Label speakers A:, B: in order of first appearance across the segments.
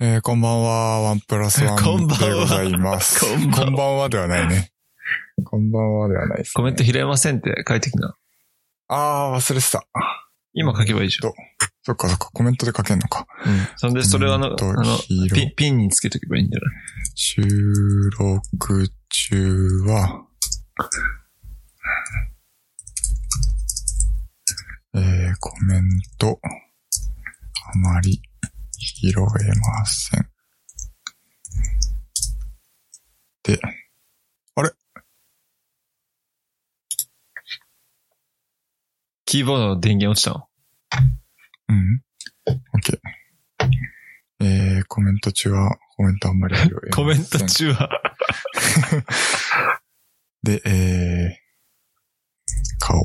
A: えー、こんばんは、ワンプラスワン
B: こんばんは
A: でございます。
B: こんばんは
A: こんばんはではないね。こんばんはではないです、ね。
B: コメント拾えませんって書いてきな。
A: あー、忘れてた。
B: 今書けばいいじゃん。
A: そっかそっか、コメントで書けんのか。
B: うん。そんで、それをあの、あの
A: 拾
B: ピン、ピンにつけとけばいいんじゃない？
A: 収録中は、えー、コメント、あまり拾えません。で、あれ？
B: キーボードの電源落ちたの？
A: うん。OK。えー、コメント中は、コメントあんまり拾えません。
B: コメント中は。
A: で、えー、顔。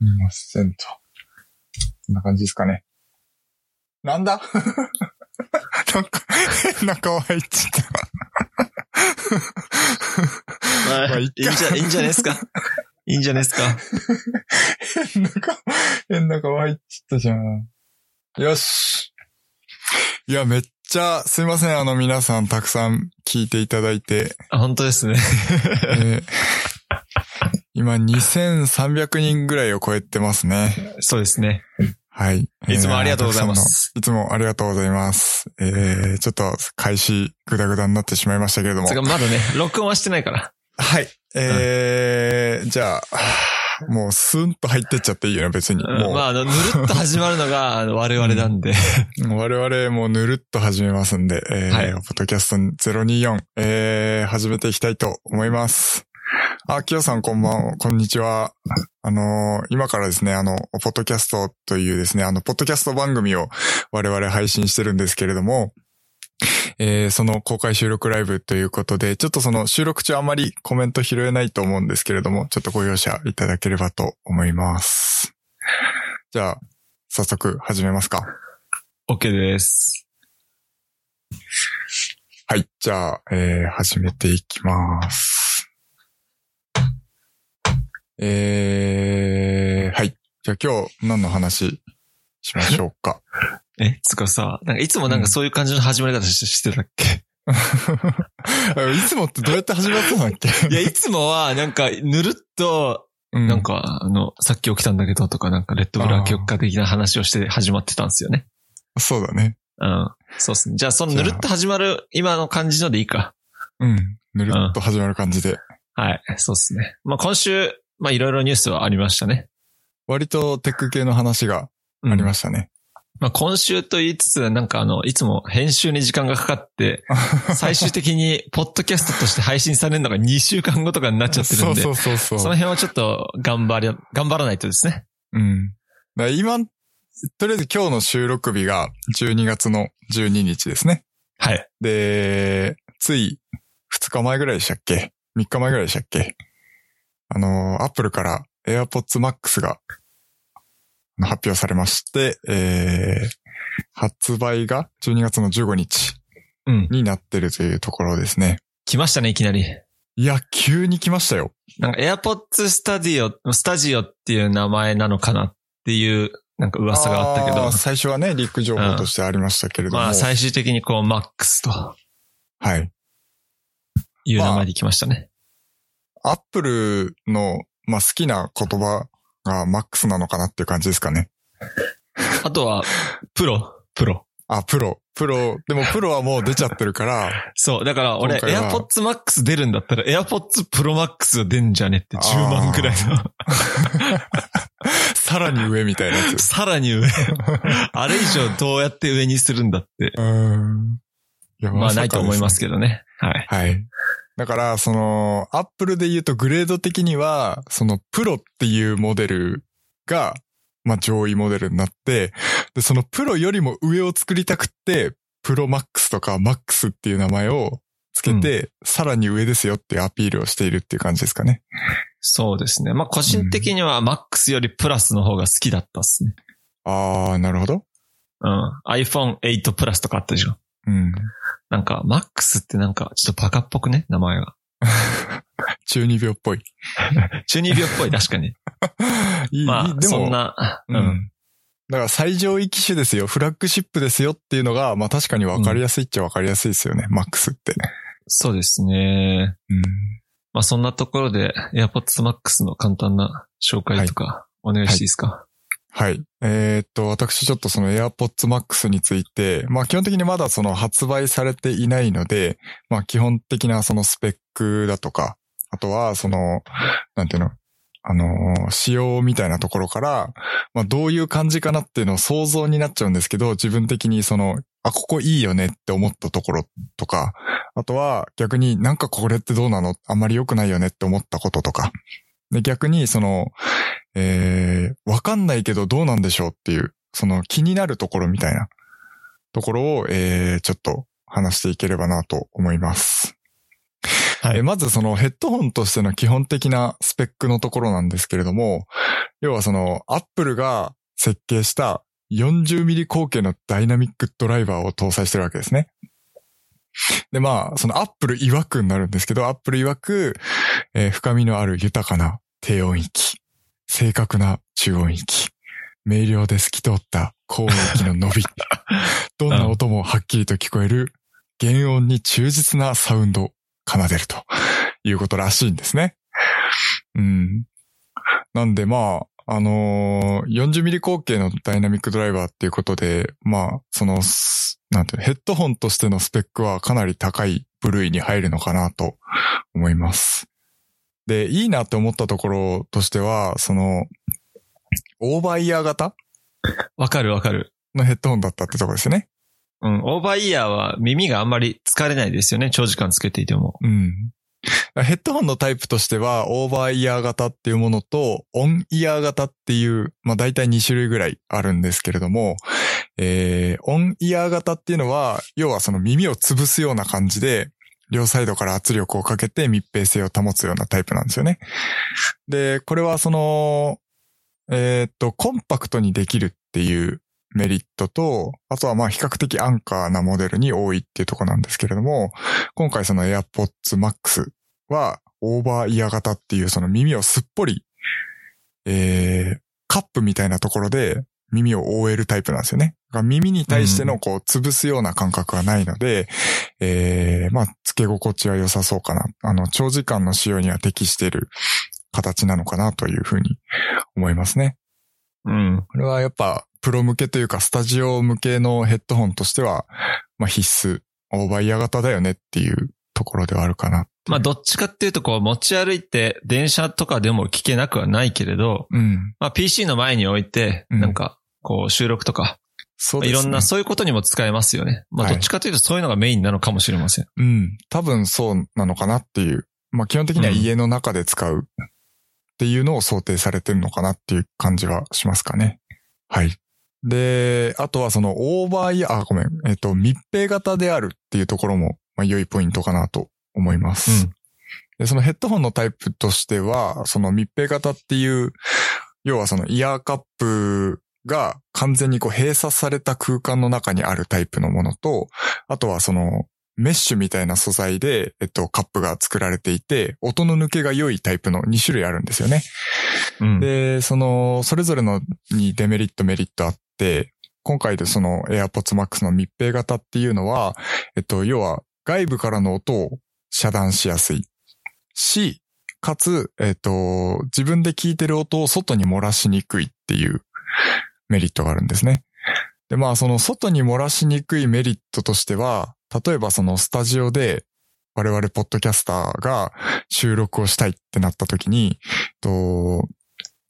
A: 見ませんと。こんな感じですかね。なんだ？なんか、変な顔入っちゃった。
B: まあ、
A: まあい
B: いんじゃ、いいんじゃないですか？いいんじゃないですか？
A: 変な顔、変な顔入っちゃったじゃん。よし。いや、めっちゃ、すいません。あの、皆さんたくさん聞いていただいて。
B: あ本当ですね。
A: えー今、2300人ぐらいを超えてますね。
B: そうですね。
A: はい。
B: いつもありがとうございま
A: えー
B: す。
A: いつもありがとうございます。えー、ちょっと、開始、ぐだぐだになってしまいましたけれども
B: まだね、録音はしてないから。
A: はい。えー、じゃあ、もう、スンと入ってっちゃっていいよね、別に。もう、
B: まあ、あの、ぬるっと始まるのが 我々なんで。
A: 我々もぬるっと始めますんで、えー
B: はい
A: ポッドキャスト024、えー、始めていきたいと思います。あ、きよさんこんばんは、こんにちは。あのー今からですね、あの、ポッドキャストというですね、あの、ポッドキャスト番組を我々配信してるんですけれども、えーその公開収録ライブということで、ちょっとその収録中あまりコメント拾えないと思うんですけれども、ちょっとご容赦いただければと思います。じゃあ、早速始めますか。
B: OK です。
A: はい。じゃあ、えー、始めていきます。えー、はい。じゃあ今日何の話しましょうか？
B: え、つかさ、なんかいつもなんかそういう感じの始まり方ししてたっけ？
A: いつもってどうやって始まったんだっけ？
B: いや、いつもは、なんか、ぬるっと、
A: う
B: なん、か、あの、さっき起きたんだけどとか、なんか、レッドブル秋か的な話をして始まってたんですよね。
A: そうだね。
B: うん。そうっすね。じゃあ、そのぬるっと始まる、今の感じのでいいか。
A: うん。ぬるっと始まる感じで。
B: はい。そうっすね。まあ、今週、まあ、いろいろニュースはありましたね。
A: 割とテック系の話が
B: うん
A: ありましたね。
B: まあ、今週と言いつつ、なんかあの、いつも編集に時間がかかって、最終的に、ポッドキャストとして配信されるのが2週間後とかになっちゃってるんで、
A: そうそうそうそ
B: の辺はちょっと頑張り、頑張らないとですね。
A: うん。だ今、とりあえず今日の収録日が12月の12日ですね。
B: はい。
A: で、つい2日前ぐらいでしたっけ ?3 日前ぐらいでしたっけ？あの、アップルから AirPods Max が発表されまして、えー、発売が12月の15日
B: うん。
A: になってるというところですね。
B: 来ましたね、いきなり。
A: いや、急に来ましたよ。
B: なんか AirPods Studio、スタジオっていう名前なのかなっていう、なんか噂があったけど
A: ー、最初はね、リック情報としてありましたけれども。
B: まあ最終的にこう MAX と
A: はい。
B: いう名前で来ましたね。
A: アップルの、まあ、好きな言葉が Max なのかなっていう感じですかね。
B: あとは、プロ、プロ。
A: あ、プロ。プロ。でもプロはもう出ちゃってるから、
B: そう。だから俺、AirPods Max 出るんだったら AirPods Pro Max が出んじゃねって10万ぐらいの。
A: さらに上みたいなやつ。
B: さらに上。あれ以上どうやって上にするんだって。
A: うーん。いや
B: まあないと思います
A: け
B: けどね。はい。
A: はい。だから、その、アップルで言うとグレード的には、そのプロっていうモデルが、まあ上位モデルになって、で、そのプロよりも上を作りたくって、プロマックスとかマックスっていう名前をつけて、さらに上ですよっていうアピールをしているっていう感じですかね。
B: そうですね。まあ個人的には Max よりプラスの方が好きだったっすね。
A: あー、なるほど。
B: うん。iPhone 8プラスとかあったでしょ。
A: うん。
B: なんか Max ってなんかちょっとバカっぽくね名前が。
A: 中二病っぽい。
B: 中二病っぽい、確かに。
A: いい、
B: まあ、
A: いいでも、
B: そんな、
A: う
B: うんん。。
A: だから最上位機種ですよ、フラッグシップですよっていうのが、まあ確かに分かりやすいっちゃ分かりやすいですよね、マックスって。
B: そうですね。
A: うん。
B: まあ、そんなところで、AirPods Max の簡単な紹介とか、お願いしていいですか、
A: はい。はい。えーっと、私ちょっとその AirPods Max について、まあ基本的にまだその発売されていないので、まあ基本的なそのスペックだとか、あとはその、なんていうの、あの仕様みたいなところから、まあどういう感じかなっていうのを想像になっちゃうんですけど、自分的にその、あ、ここいいよねって思ったところとか、あとは逆になんかこれってどうなの？あんまり良くないよねって思ったこととか、で、逆にその、えー、わかんないけどどうなんでしょうっていう、その気になるところみたいなところを、えー、ちょっと話していければなと思います。
B: はい
A: えーまずそのヘッドホンとしての基本的なスペックのところなんですけれども、要はそのアップルが設計した40ミリ口径のダイナミックドライバーを搭載してるわけですね。で、まあ、そのアップル曰くになるんですけど、アップル曰く、えー深みのある豊かな低音域、正確な中音域、明瞭で透き通った高音域の伸び、どんな音もはっきりと聞こえる原音に忠実なサウンドを奏でるということらしいんですね。うん。なんでまあ、あのー40ミリ口径のダイナミックドライバーっていうことで、まあ、その、すなんていうのヘッドホンとしてのスペックはかなり高い部類に入るのかなと思います。で、いいなって思ったところとしては、その、オーバーイヤー型？
B: わかるわかる。
A: のヘッドホンだったってところですよね。
B: うん。オーバーイヤーは耳があんまり疲れないですよね。長時間つけていても。
A: うん。ヘッドホンのタイプとしては、オーバーイヤー型っていうものと、オンイヤー型っていう、まあ大体2種類ぐらいあるんですけれども、えー、オンイヤー型っていうのは、要はその耳を潰すような感じで、両サイドから圧力をかけて密閉性を保つようなタイプなんですよね。で、これはその、えーっと、コンパクトにできるっていうメリットと、あとはまあ比較的安価なモデルに多いっていうところなんですけれども、今回その AirPods Max はオーバーイヤー型っていうその耳をすっぽり、えー、カップみたいなところで耳を覆えるタイプなんですよね。耳に対してのこう潰すような感覚がないので、えー、まあ、付け心地は良さそうかな。あの、長時間の使用には適している形なのかなというふうに思いますね。
B: うん。
A: これはやっぱ、プロ向けというか、スタジオ向けのヘッドホンとしては、まあ必須、オーバーイヤー型だよねっていうところではあるかな。
B: まあ、どっちかっていうと、こう、持ち歩いて、電車とかでも聞けなくはないけれど、
A: うん。
B: まあ、PC の前に置いて、
A: うん
B: なんか、こう、収録とか、
A: そうですね。
B: いろんな、そういうことにも使えますよね。まあ、
A: はい
B: どっちかというと、そういうのがメインなのかもしれません。
A: うん。多分そうなのかなっていう。まあ基本的には家の中で使うっていうのを想定されてるのかなっていう感じはしますかね。はい。で、あとはそのオーバーイヤー、あ、ごめん。えっと、密閉型であるっていうところも、まあ良いポイントかなと思います。
B: うん
A: で、そのヘッドホンのタイプとしては、その密閉型っていう、要はそのイヤーカップが完全にこう閉鎖された空間の中にあるタイプのものと、あとはそのメッシュみたいな素材で、えっと、カップが作られていて、音の抜けが良いタイプの2種類あるんですよね。
B: うん。
A: で、その、それぞれのにデメリット、メリットあって、今回でその AirPods Max の密閉型っていうのは、えっと、要は外部からの音を遮断しやすいし、かつ、えっと、自分で聞いてる音を外に漏らしにくいっていうメリットがあるんですね。で、まあ、その外に漏らしにくいメリットとしては、例えばそのスタジオで我々ポッドキャスターが収録をしたいってなった時に、と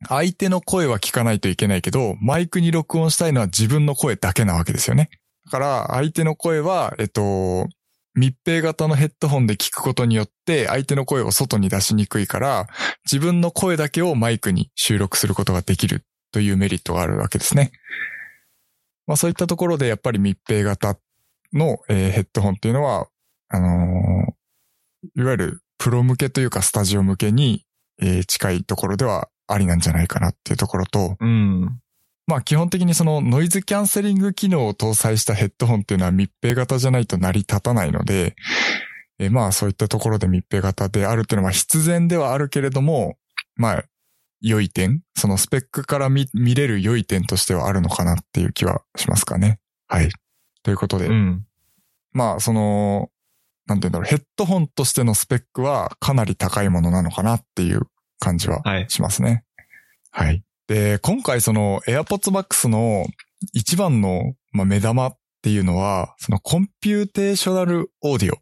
A: 相手の声は聞かないといけないけど、マイクに録音したいのは自分の声だけなわけですよね。だから、相手の声は、えっと、密閉型のヘッドホンで聞くことによって、相手の声を外に出しにくいから、自分の声だけをマイクに収録することができるというメリットがあるわけですね。まあそういったところでやっぱり密閉型の、ヘッドホンっていうのは、あのーいわゆるプロ向けというかスタジオ向けに、近いところではありなんじゃないかなっていうところと、
B: うん。
A: まあ基本的にそのノイズキャンセリング機能を搭載したヘッドホンっていうのは密閉型じゃないと成り立たないので、えーまあそういったところで密閉型であるっていうのは必然ではあるけれども、まあ、良い点そのスペックから見見れる良い点としてはあるのかなっていう気はしますかね。はい。ということで、
B: うん。
A: まあその、なんて言うんだろう、ヘッドホンとしてのスペックはかなり高いものなのかなっていう感じは
B: はい。
A: しますね。はい。で、今回その AirPods Max の一番の、まあ、目玉っていうのは、そのコンピューテーショナルオーディオ。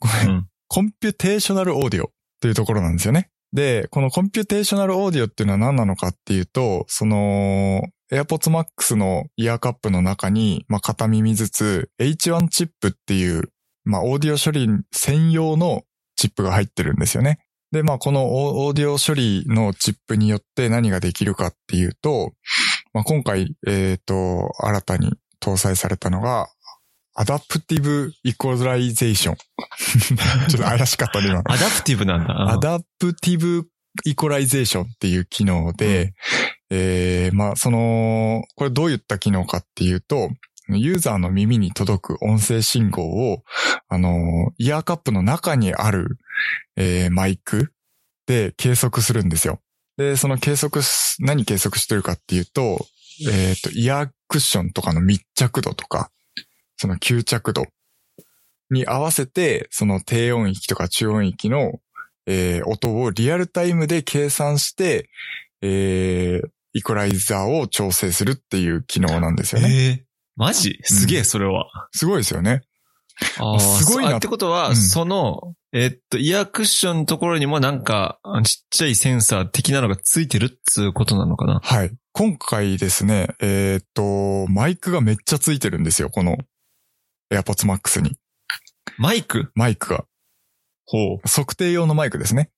A: ごめん。
B: うん
A: コンピューテーショナルオーディオというところなんですよね。で、このコンピューテーショナルオーディオっていうのは何なのかっていうと、その AirPods Max のイヤーカップの中に、まあ、片耳ずつ H1 チップっていう、まあ、オーディオ処理専用のチップが入ってるんですよね。で、まあ、このオオーディオ処理のチップによって何ができるかっていうと、まあ、今回、えっ、と、新たに搭載されたのが、アダプティブイコライゼーション。ちょっと怪しかったね、今。
B: アダプティブなんだ。
A: アダプティブイコライゼーションっていう機能で、えー、まあ、その、これどういった機能かっていうと、ユーザーの耳に届く音声信号を、あの、イヤーカップの中にある、えーマイクで計測するんですよ。で、その計測す、何計測してるかっていうと、えっ、と、イヤークッションとかの密着度とか、その吸着度に合わせて、その低音域とか中音域の、えー音をリアルタイムで計算して、えーイコライザーを調整するっていう機能なんですよね。
B: えーマジ？すげえ、それは。
A: すごいですよね。
B: あー
A: すごいな
B: ってことは、
A: うん
B: その、えっと、イヤークッションのところにもなんか、あちっちゃいセンサー的なのがついてるっつうことなのかな
A: はい。今回ですね、えーっと、マイクがめっちゃついてるんですよ、この AirPods Max に。
B: マイク？
A: マイクが。
B: ほう。
A: 測定用のマイクですね。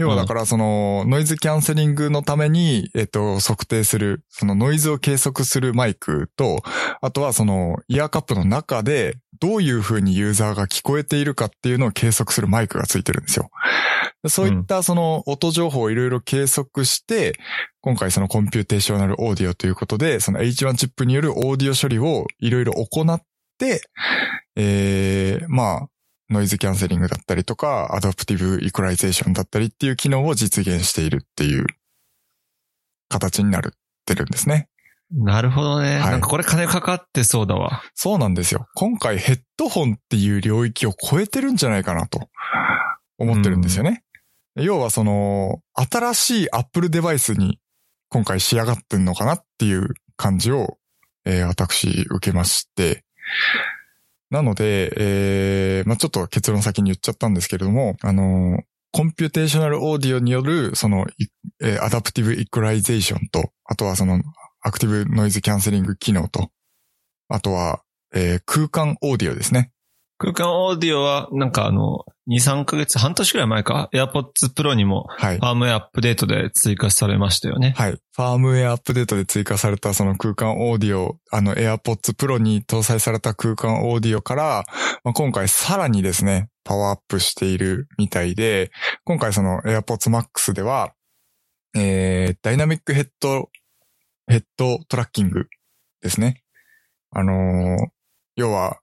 A: 要はだからそのノイズキャンセリングのために、えっと、測定する、そのノイズを計測するマイクと、あとはそのイヤーカップの中でどういう風にユーザーが聞こえているかっていうのを計測するマイクがついてるんですよ。そういったその音情報をいろいろ計測して、今回そのコンピューテーショナルオーディオということで、その H1 チップによるオーディオ処理をいろいろ行って、えー、まあ、ノイズキャンセリングだったりとか、アダプティブイコライゼーションだったりっていう機能を実現しているっていう形になるってるんですね。
B: なるほどね。
A: はい
B: なんかこれ金かかってそうだわ。
A: そうなんですよ。今回ヘッドホンっていう領域を超えてるんじゃないかなと思ってるんですよね。要はその、新しい Apple デバイスに今回仕上がってんのかなっていう感じを、えー私受けまして、なので、えーまあちょっと結論先に言っちゃったんですけれども、あの computational audio による、その、えー adaptive equalization と、あとはその、 active noise canceling機能と、あとは、えー空間オーディオですね。
B: 空間オーディオは、なんかあの、2、3ヶ月、半年くらい前か、AirPods Pro にも
A: はい
B: フ。ァームウェアアップデートで追加されましたよね。
A: はい。ファームウェアアップデートで追加されたその空間オーディオ、あの AirPods Pro に搭載された空間オーディオから、まあ、今回さらにですね、パワーアップしているみたいで、今回その AirPods Max では、えー、 dynamic head、head trackingですね。あのー要は、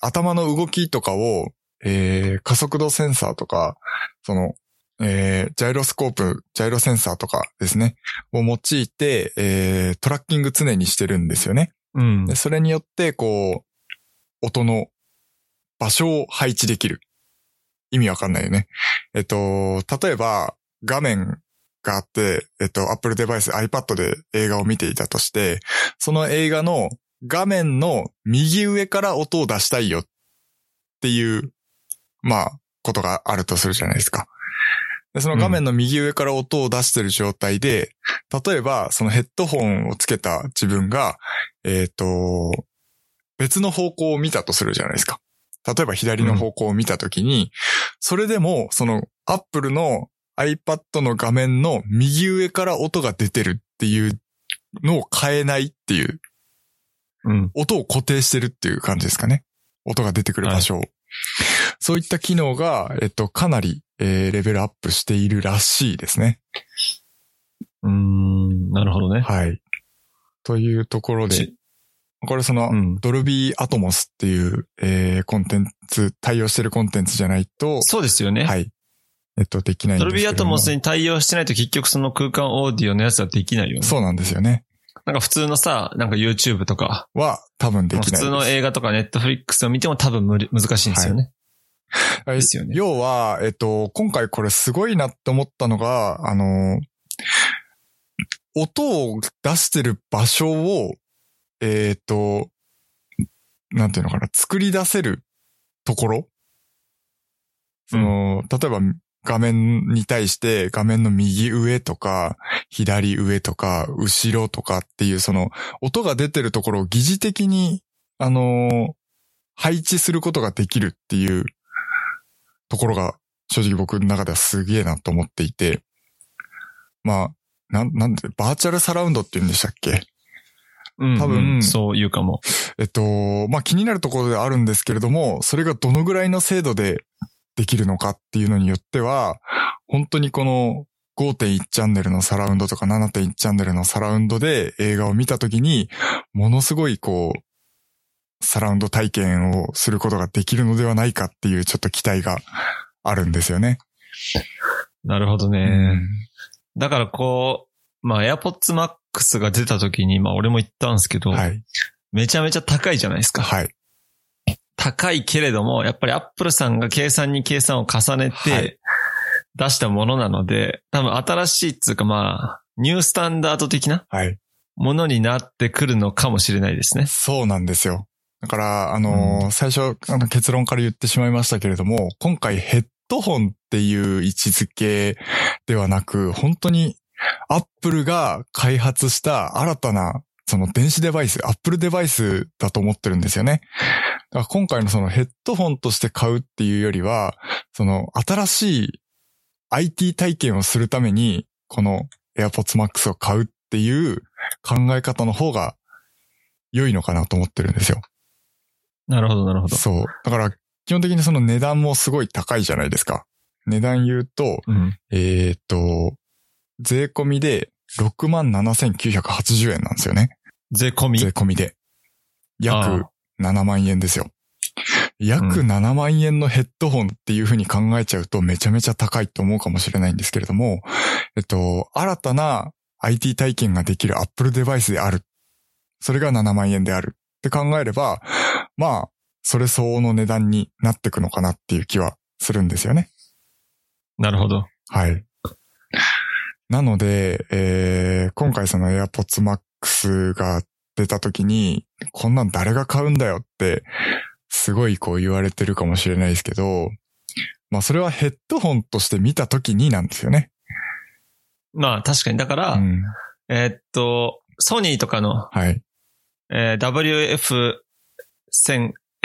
A: 頭の動きとかを、えー、加速度センサーとか、その、えー、ジャイロスコープ、ジャイロセンサーとかですね、を用いて、えー、トラッキング常にしてるんですよね。
B: うん
A: で。それによって、こう、音の場所を配置できる。意味わかんないよね。えっと、例えば、画面があって、えっと、Apple デバイス、iPad で映画を見ていたとして、その映画の画面の右上から音を出したいよっていう、まあ、ことがあるとするじゃないですか。で、その画面の右上から音を出してる状態で、例えば、そのヘッドホンをつけた自分が、えっ、と、別の方向を見たとするじゃないですか。例えば左の方向を見たときに、それでも、その Apple の iPad の画面の右上から音が出てるっていうのを変えないっていう、
B: うん。
A: 音を固定してるっていう感じですかね。音が出てくる場所を。そういった機能が、えっと、かなり、えーレベルアップしているらしいですね。
B: うーん、なるほどね。
A: はい。というところで
B: ち、
A: これその、
B: うん
A: ドルビーアトモスっていう、えーコンテンツ、対応してるコンテンツじゃないと、
B: そうですよね。
A: はい。えっと、できないん
B: ドル
A: ですけども
B: ビーアトモスに対応してないと結局その空間オーディオのやつはできないよね。
A: そうなんですよね。
B: なんか普通のさ、なんか YouTube とか、
A: は、多分できない。
B: 普通の映画とか Netflix を見ても多分無理難しいんですよね。
A: はい。
B: ですよね。
A: 要は、えっと、今回これすごいなって思ったのが、あの、音を出してる場所を、えっと、なんていうのかな、作り出せるところ？その、例えば画面に対して画面の右上とか、左上とか、後ろとかっていうその音が出てるところを疑似的に、あの配置することができるっていうところが正直僕の中ではすげえなと思っていて、まあ、なん、なんで、バーチャルサラウンドって言うんでしたっけ？
B: うん
A: 多分。
B: うんそう言うかも。
A: えっと、まあ気になるところではあるんですけれども、それがどのぐらいの精度でできるのかっていうのによっては、本当にこの5.1チャンネルのサラウンドとか7.1チャンネルのサラウンドで映画を見たときに、ものすごいこう、サラウンド体験をすることができるのではないかっていうちょっと期待があるんですよね。
B: なるほど
A: う
B: ね。
A: ん
B: だからこう、まあ AirPods Max が出た時に、まあ俺も言ったんですけど、
A: はい。
B: めちゃめちゃ高いじゃないですか。
A: はい。
B: 高いけれども、やっぱり Apple さんが計算に計算を重ね
A: はい
B: て出したものなので、多分新しいっつうかまあ、ニュースタンダード的な
A: はい。
B: ものになってくるのかもしれないですね。
A: そうなんですよ。だから、あのー
B: う
A: 最初、あの結論から言ってしまいましたけれども、今回ヘッドホンっていう位置づけではなく、本当にアップルが開発した新たな、その電子デバイス、アップルデバイスだと思ってるんですよね。だから今回のそのヘッドホンとして買うっていうよりは、その新しい IT 体験をするために、この AirPods Max を買うっていう考え方の方が良いのかなと思ってるんですよ。
B: なるほど、なるほど。
A: そう。だから、基本的にその値段もすごい高いじゃないですか。値段言うと、
B: うん。
A: えーっと、税込みで67,980円なんですよね。
B: 税込み
A: 税込みで。約
B: あ
A: 7万円ですよ。約
B: うん
A: 7万円のヘッドホンっていう風に考えちゃうとめちゃめちゃ高いと思うかもしれないんですけれども、えっと、新たな IT 体験ができる Apple デバイスである。それが7万円であるって考えれば、まあ、それ相応の値段になってくのかなっていう気はするんですよね。
B: なるほど。
A: はい。なので、えー今回その AirPods Max が出た時に、こんなん誰が買うんだよって、すごいこう言われてるかもしれないですけど、まあそれはヘッドホンとして見た時になんですよね。
B: まあ確かに。だから、
A: うん。
B: えーっと、ソニーとかの、
A: はい。
B: えー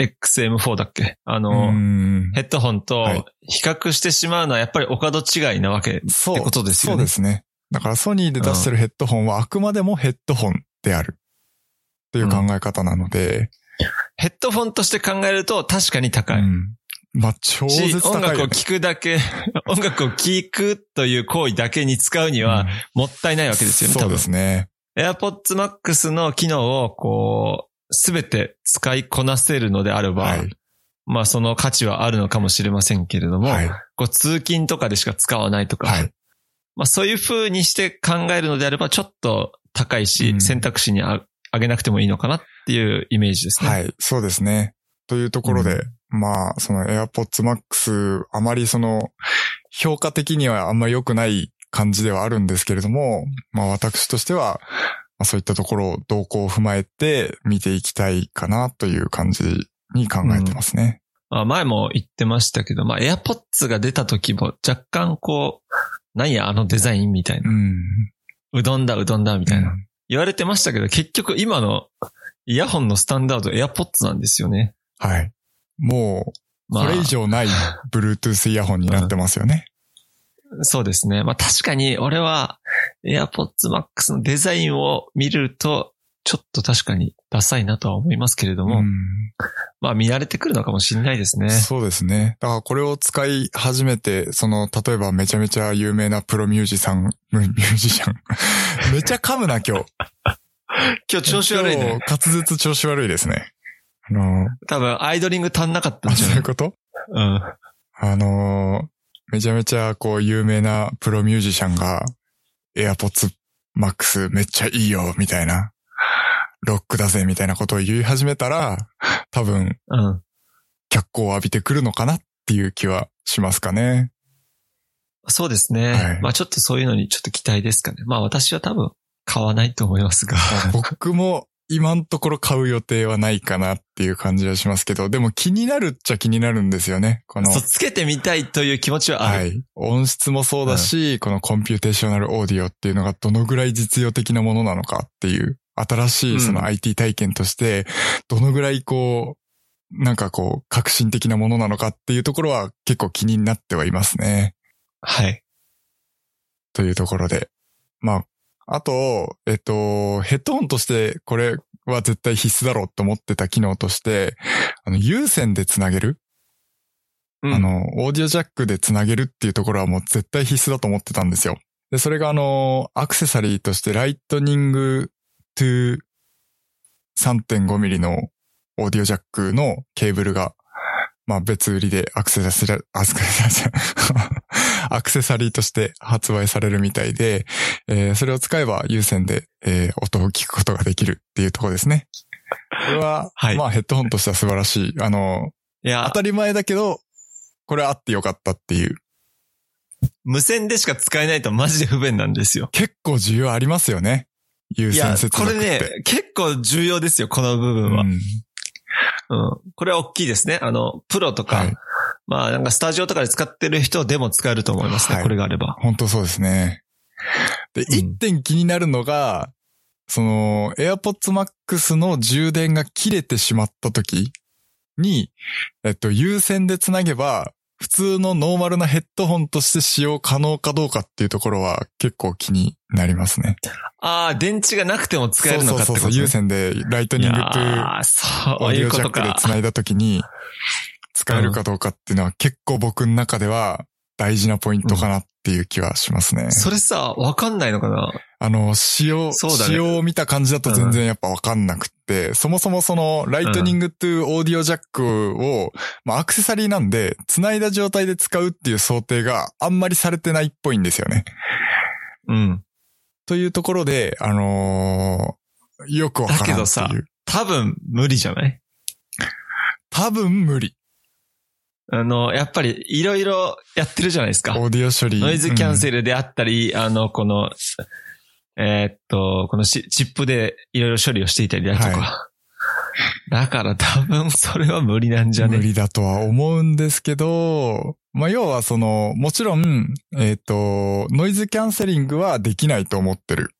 B: WF1000XM4 だっけ？あ
A: う
B: の、
A: ん
B: ヘッドホンと
A: はい
B: 比較してしまうのはやっぱりお門違いなわけ
A: そう。
B: ってことですよね
A: そうですね。だからソニーで出してるヘッドホンはあくまでもヘッドホンである。っていう考え方なので、
B: ヘッドフォンとして考えると確かに高い。
A: うん。まあ、超
B: し
A: 絶高いよね、
B: 音楽を聴くだけ、音楽を聴くという行為だけに使うにはもったいないわけですよね、
A: そうですね。
B: AirPods Max の機能をこう、すべて使いこなせるのであれば、
A: はい。
B: まあその価値はあるのかもしれませんけれども、
A: はい。
B: こう通勤とかでしか使わないとか、
A: はい。
B: まあそういう風にして考えるのであればちょっと高いし、
A: うん
B: 選択肢にああげなくてもいいのかなっていうイメージですね。
A: はい。そうですね。というところで、まあ、その AirPods Max、あまりその、評価的にはあんまり良くない感じではあるんですけれども、まあ私としては、まあ、そういったところを動向を踏まえて見ていきたいかなという感じに考えてますね。
B: まあ前も言ってましたけど、まあ AirPods が出た時も若干こう、何やあのデザインみたいな。
A: うん。
B: うどんだうどんだみたいな。
A: うん
B: 言われてましたけど、結局今のイヤホンのスタンダード AirPods なんですよね。
A: はい。もう、
B: まあ、
A: これ以上ない Bluetooth イヤホンになってますよね。
B: そうですね。まあ確かに俺は AirPods Max のデザインを見ると、ちょっと確かにダサいなとは思いますけれども、
A: うん
B: まあ見慣れてくるのかもしれないですね。
A: そうですね。だからこれを使い始めて、その、例えばめちゃめちゃ有名なプロミュージシャン、ミュージシャン。めちゃ噛むな今日。
B: 今日調子悪い
A: 今
B: ね
A: 日。滑舌調子悪いですね。あの、
B: 多分、アイドリング足んなかったん
A: あ、
B: じゃない？
A: そういうこと？
B: うん。
A: あのーめちゃめちゃこう有名なプロミュージシャンが AirPods Max めっちゃいいよ、みたいな。ロックだぜ、みたいなことを言い始めたら、多分、
B: うん。
A: 脚光を浴びてくるのかなっていう気はしますかね。
B: そうですね。
A: はい
B: まあちょっとそういうのにちょっと期待ですかね。まあ私は多分買わないと思いますが。
A: 僕も今のところ買う予定はないかなっていう感じはしますけど、でも気になるっちゃ気になるんですよね。この
B: そう、つけてみたいという気持ちはある。
A: はい。音質もそうだし、この computational audio っていうのがどのぐらい実用的なものなのかっていう、新しいその
B: うん
A: IT 体験として、どのぐらいこう、なんかこう、革新的なものなのかっていうところは結構気になってはいますね。
B: はい。
A: というところで。まあ、あと、えっと、ヘッドホンとしてこれは絶対必須だろうと思ってた機能として、あの、有線でつなげる？
B: うん
A: あ、の、オーディオジャックでつなげるっていうところはもう絶対必須だと思ってたんですよ。で、それがあの、アクセサリーとしてライトニング to 3.5ミリのオーディオジャックのケーブルが、まあ別売りでアクセサリー、アクセサリー、アクセサリーとして発売されるみたいで、えーそれを使えば有線で、えー音を聞くことができるっていうところですね。これは、
B: はい
A: まあヘッドホンとしては素晴らしい。あの、
B: いや
A: 当、たり前だけど、これあってよかったっていう。
B: 無線でしか使えないとマジで不便なんですよ。
A: 結構需要ありますよね。有
B: いや
A: 線接、
B: こ。れね、結構重要ですよ、この部分は。
A: うん
B: うん。これは大きいですね。あの、プロとか、
A: はい
B: まあなんかスタジオとかで使ってる人でも使えると思いますね、
A: はい
B: これがあれば。
A: 本当そうですね。で、
B: うん
A: 一点気になるのが、その、AirPods Max の充電が切れてしまった時に、えっと、有線でつなげば、普通のノーマルなヘッドホンとして使用可能かどうかっていうところは結構気になりますね。
B: ああ、電池がなくても使えるのかってこと、ね、
A: そうそうそう、有線でライトニングと
B: ああ、そう。いう
A: オーディオジャッ。クで繋いだ時に使えるかどう。かっていうのは結構僕の中では大事なポイントかなっていう気はしますね。
B: それさ、わかんないのかな？
A: あの、仕様、
B: そうだね
A: 仕様を見た感じだと全然やっぱわかんなくって、そもそもその Lightning to audio jack を、まあアクセサリーなんで、繋いだ状態で使うっていう想定があんまりされてないっぽいんですよね。
B: うん。
A: というところで、あのーよくわからんっていう。
B: だけどさ多分無理じゃない？
A: 多分無理。
B: あの、やっぱりいろいろやってるじゃないですか。
A: オーディオ処理。
B: ノイズキャンセ
A: ル。
B: ルであったり、あの、この、えーっと、このシチップでいろいろ処理をしていたりだとか。
A: は
B: だから多分それは無理なんじゃね？
A: 無理だとは思うんですけど、まあ、要はその、もちろん、えっ、と、ノイズキャンセリングはできないと思ってる。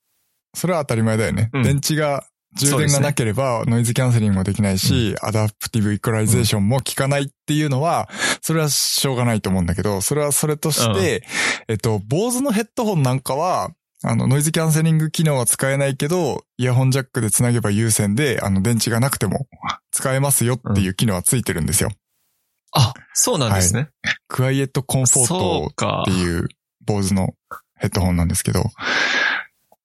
A: それは当たり前だよね。
B: うん
A: 電池が、充電がなければノイズキャンセリングもできないし、 adaptive equalization も効かないっていうのは、それはしょうがないと思うんだけど、それはそれとして、えっと、 Bose のヘッドホンなんかは、あの、ノイズキャンセリング機能は使えないけど、イヤホンジャックで繋げば有線で、あの、電池がなくても使えますよっていう機能はついてるんですよ。
B: あ、そうなんですね。
A: クワイエットコンフォー
B: そ
A: トって。いう坊主のヘッドホンなんですけど、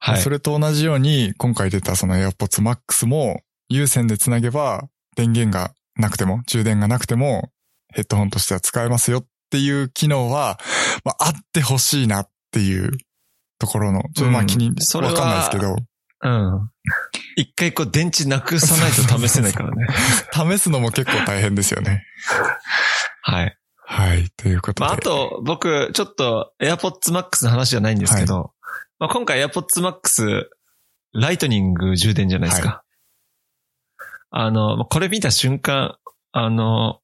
B: はい
A: そ。れと同じように今回出たその AirPods Max も有線でつなげば電源がなくても充電がなくてもヘッドホンとしては使えますよっていう機能は、まあ、あってほしいなっていうところの、ちょっとまあ
B: うん
A: 気に、
B: それは
A: わかんないですけど、
B: うん。一回こう電池なくさないと試せないからね。
A: 試すのも結構大変ですよね。
B: はい。
A: はい、ということで。
B: まあ、あと、僕、ちょっと AirPods Max の話じゃないんですけど、まあ、今回 AirPods Max、ライトニング充電じゃないですか。あの、まあこれ見た瞬間、あの、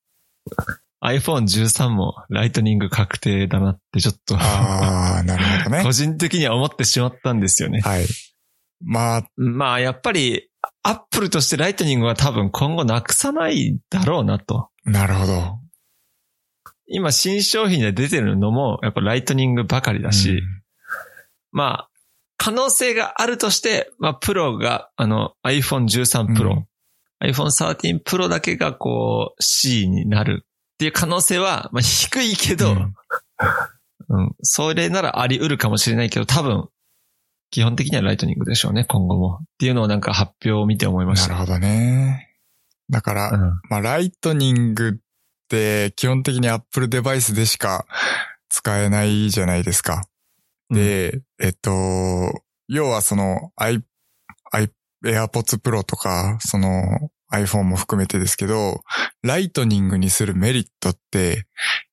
B: iPhone13 もライトニング確定だなってちょっと、
A: ああ、なるほどね
B: 個。人的には思ってしまったんですよね。
A: はい。まあ、
B: まあ、やっぱり、アップルとしてライトニングは多分今後なくさないだろうなと。
A: なるほど。
B: 今新商品で出てるのもやっぱライトニングばかりだし、
A: うん
B: まあ、可能性があるとして、まあ、プロが、あの、iPhone13 Pro、
A: うん
B: iPhone 13 Pro だけがこう C になるっていう可能性は、まあ、低いけど、
A: うん
B: うん、それならあり得るかもしれないけど、多分、基本的にはライトニングでしょうね、今後も。っていうのをなんか発表を見て思いました。
A: なるほどね。だから、
B: うん
A: まあ、ライトニングって基本的に Apple デバイスでしか使えないじゃないですか。で、えっと、要はその i、i、AirPods Pro とか、その iPhone も含めてですけど、ライトニングにするメリットって、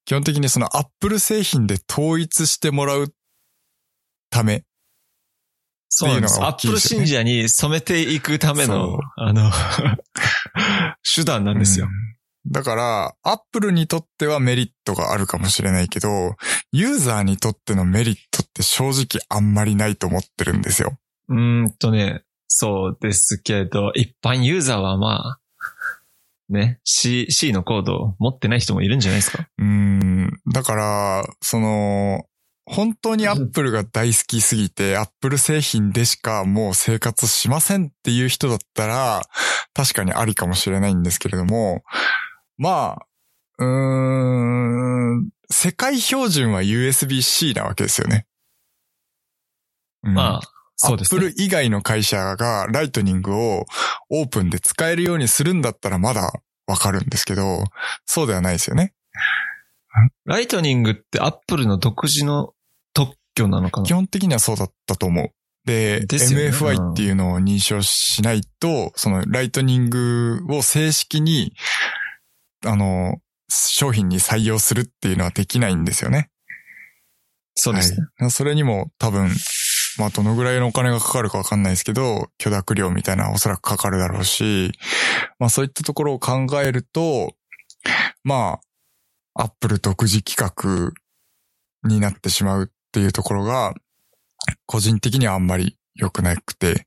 A: 基本的にその Apple 製品で統一してもらうため。
B: そうなんです。アップル信者に染めていくため
A: そ
B: の
A: う、
B: あの、手段なんですよ。
A: うんだから、アップルにとってはメリットがあるかもしれないけど、ユーザーにとってのメリットって正直あんまりないと思ってるんですよ。
B: うーんとね、そうですけど、一般ユーザーはまあ、ね、C、C のコードを持ってない人もいるんじゃないですか？
A: うん。だから、その、本当にアップルが大好きすぎて、アップル製品でしかもう生活しませんっていう人だったら、確かにありかもしれないんですけれども、まあ、うーん、世界標準は USB-C なわけですよね。うん
B: まあ、そうですね。
A: アップル以外の会社がライトニングをオープンで使えるようにするんだったらまだわかるんですけど、そうではないですよね。
B: ライトニングってアップルの独自の特許なのかな？
A: 基本的にはそうだったと思う。で、
B: でね
A: MFI っていうのを認証しないと、そのライトニングを正式に、あの、商品に採用するっていうのはできないんですよね。
B: そうですね。
A: はい。それにも多分、まあ、どのぐらいのお金がかかるかわかんないですけど、許諾料みたいなおそらくかかるだろうし、まあそういったところを考えると、まあ、アップル独自企画になってしまうっていうところが、個人的にはあんまり良くなくて、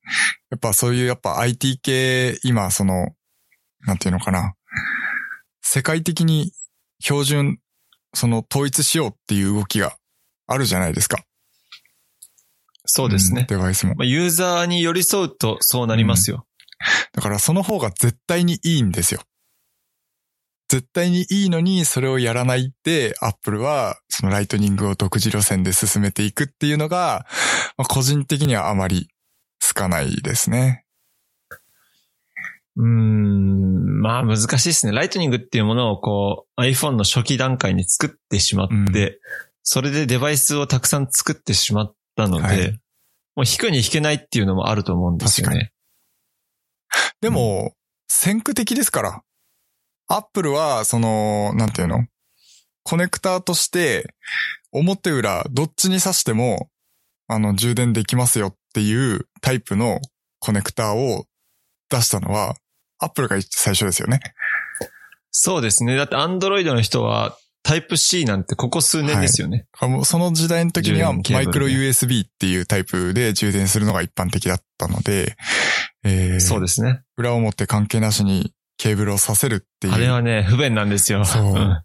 A: やっぱそういうやっぱ IT 系、今その、なんていうのかな、世界的に標準、その統一しようっていう動きがあるじゃないですか。
B: そうですね
A: ん。デバイスも。
B: まあ、ユーザーに寄り添うとそうなりますよ。
A: だからその方が絶対にいいんですよ。絶対にいいのにそれをやらないで、アップルはそのライトニングを独自路線で進めていくっていうのが、まあ、個人的にはあまり好かないですね。
B: うーん、まあ難しいですね。ライトニングっていうものをこう iPhone の初期段階に作ってしまって、
A: うん
B: それでデバイスをたくさん作ってしまったので、
A: はい
B: もう引くに引けないっていうのもあると思うんですよ
A: 確
B: ね。
A: でも、先駆的ですから。アップルは、その、なんていうの？コネクターとして、表裏、どっちに挿しても、あの、充電できますよっていうタイプのコネクターを出したのは、アップルが最初ですよね。
B: そうですね。だって Android の人はタイプ C なんてここ数年ですよね。
A: あもうその時代の時にはマイクロ USB っていうタイプで充電するのが一般的だったので、えー、
B: そうですね。
A: 裏表関係なしにケーブルをさせるっていう。
B: あれはね、不便なんですよ。
A: そうん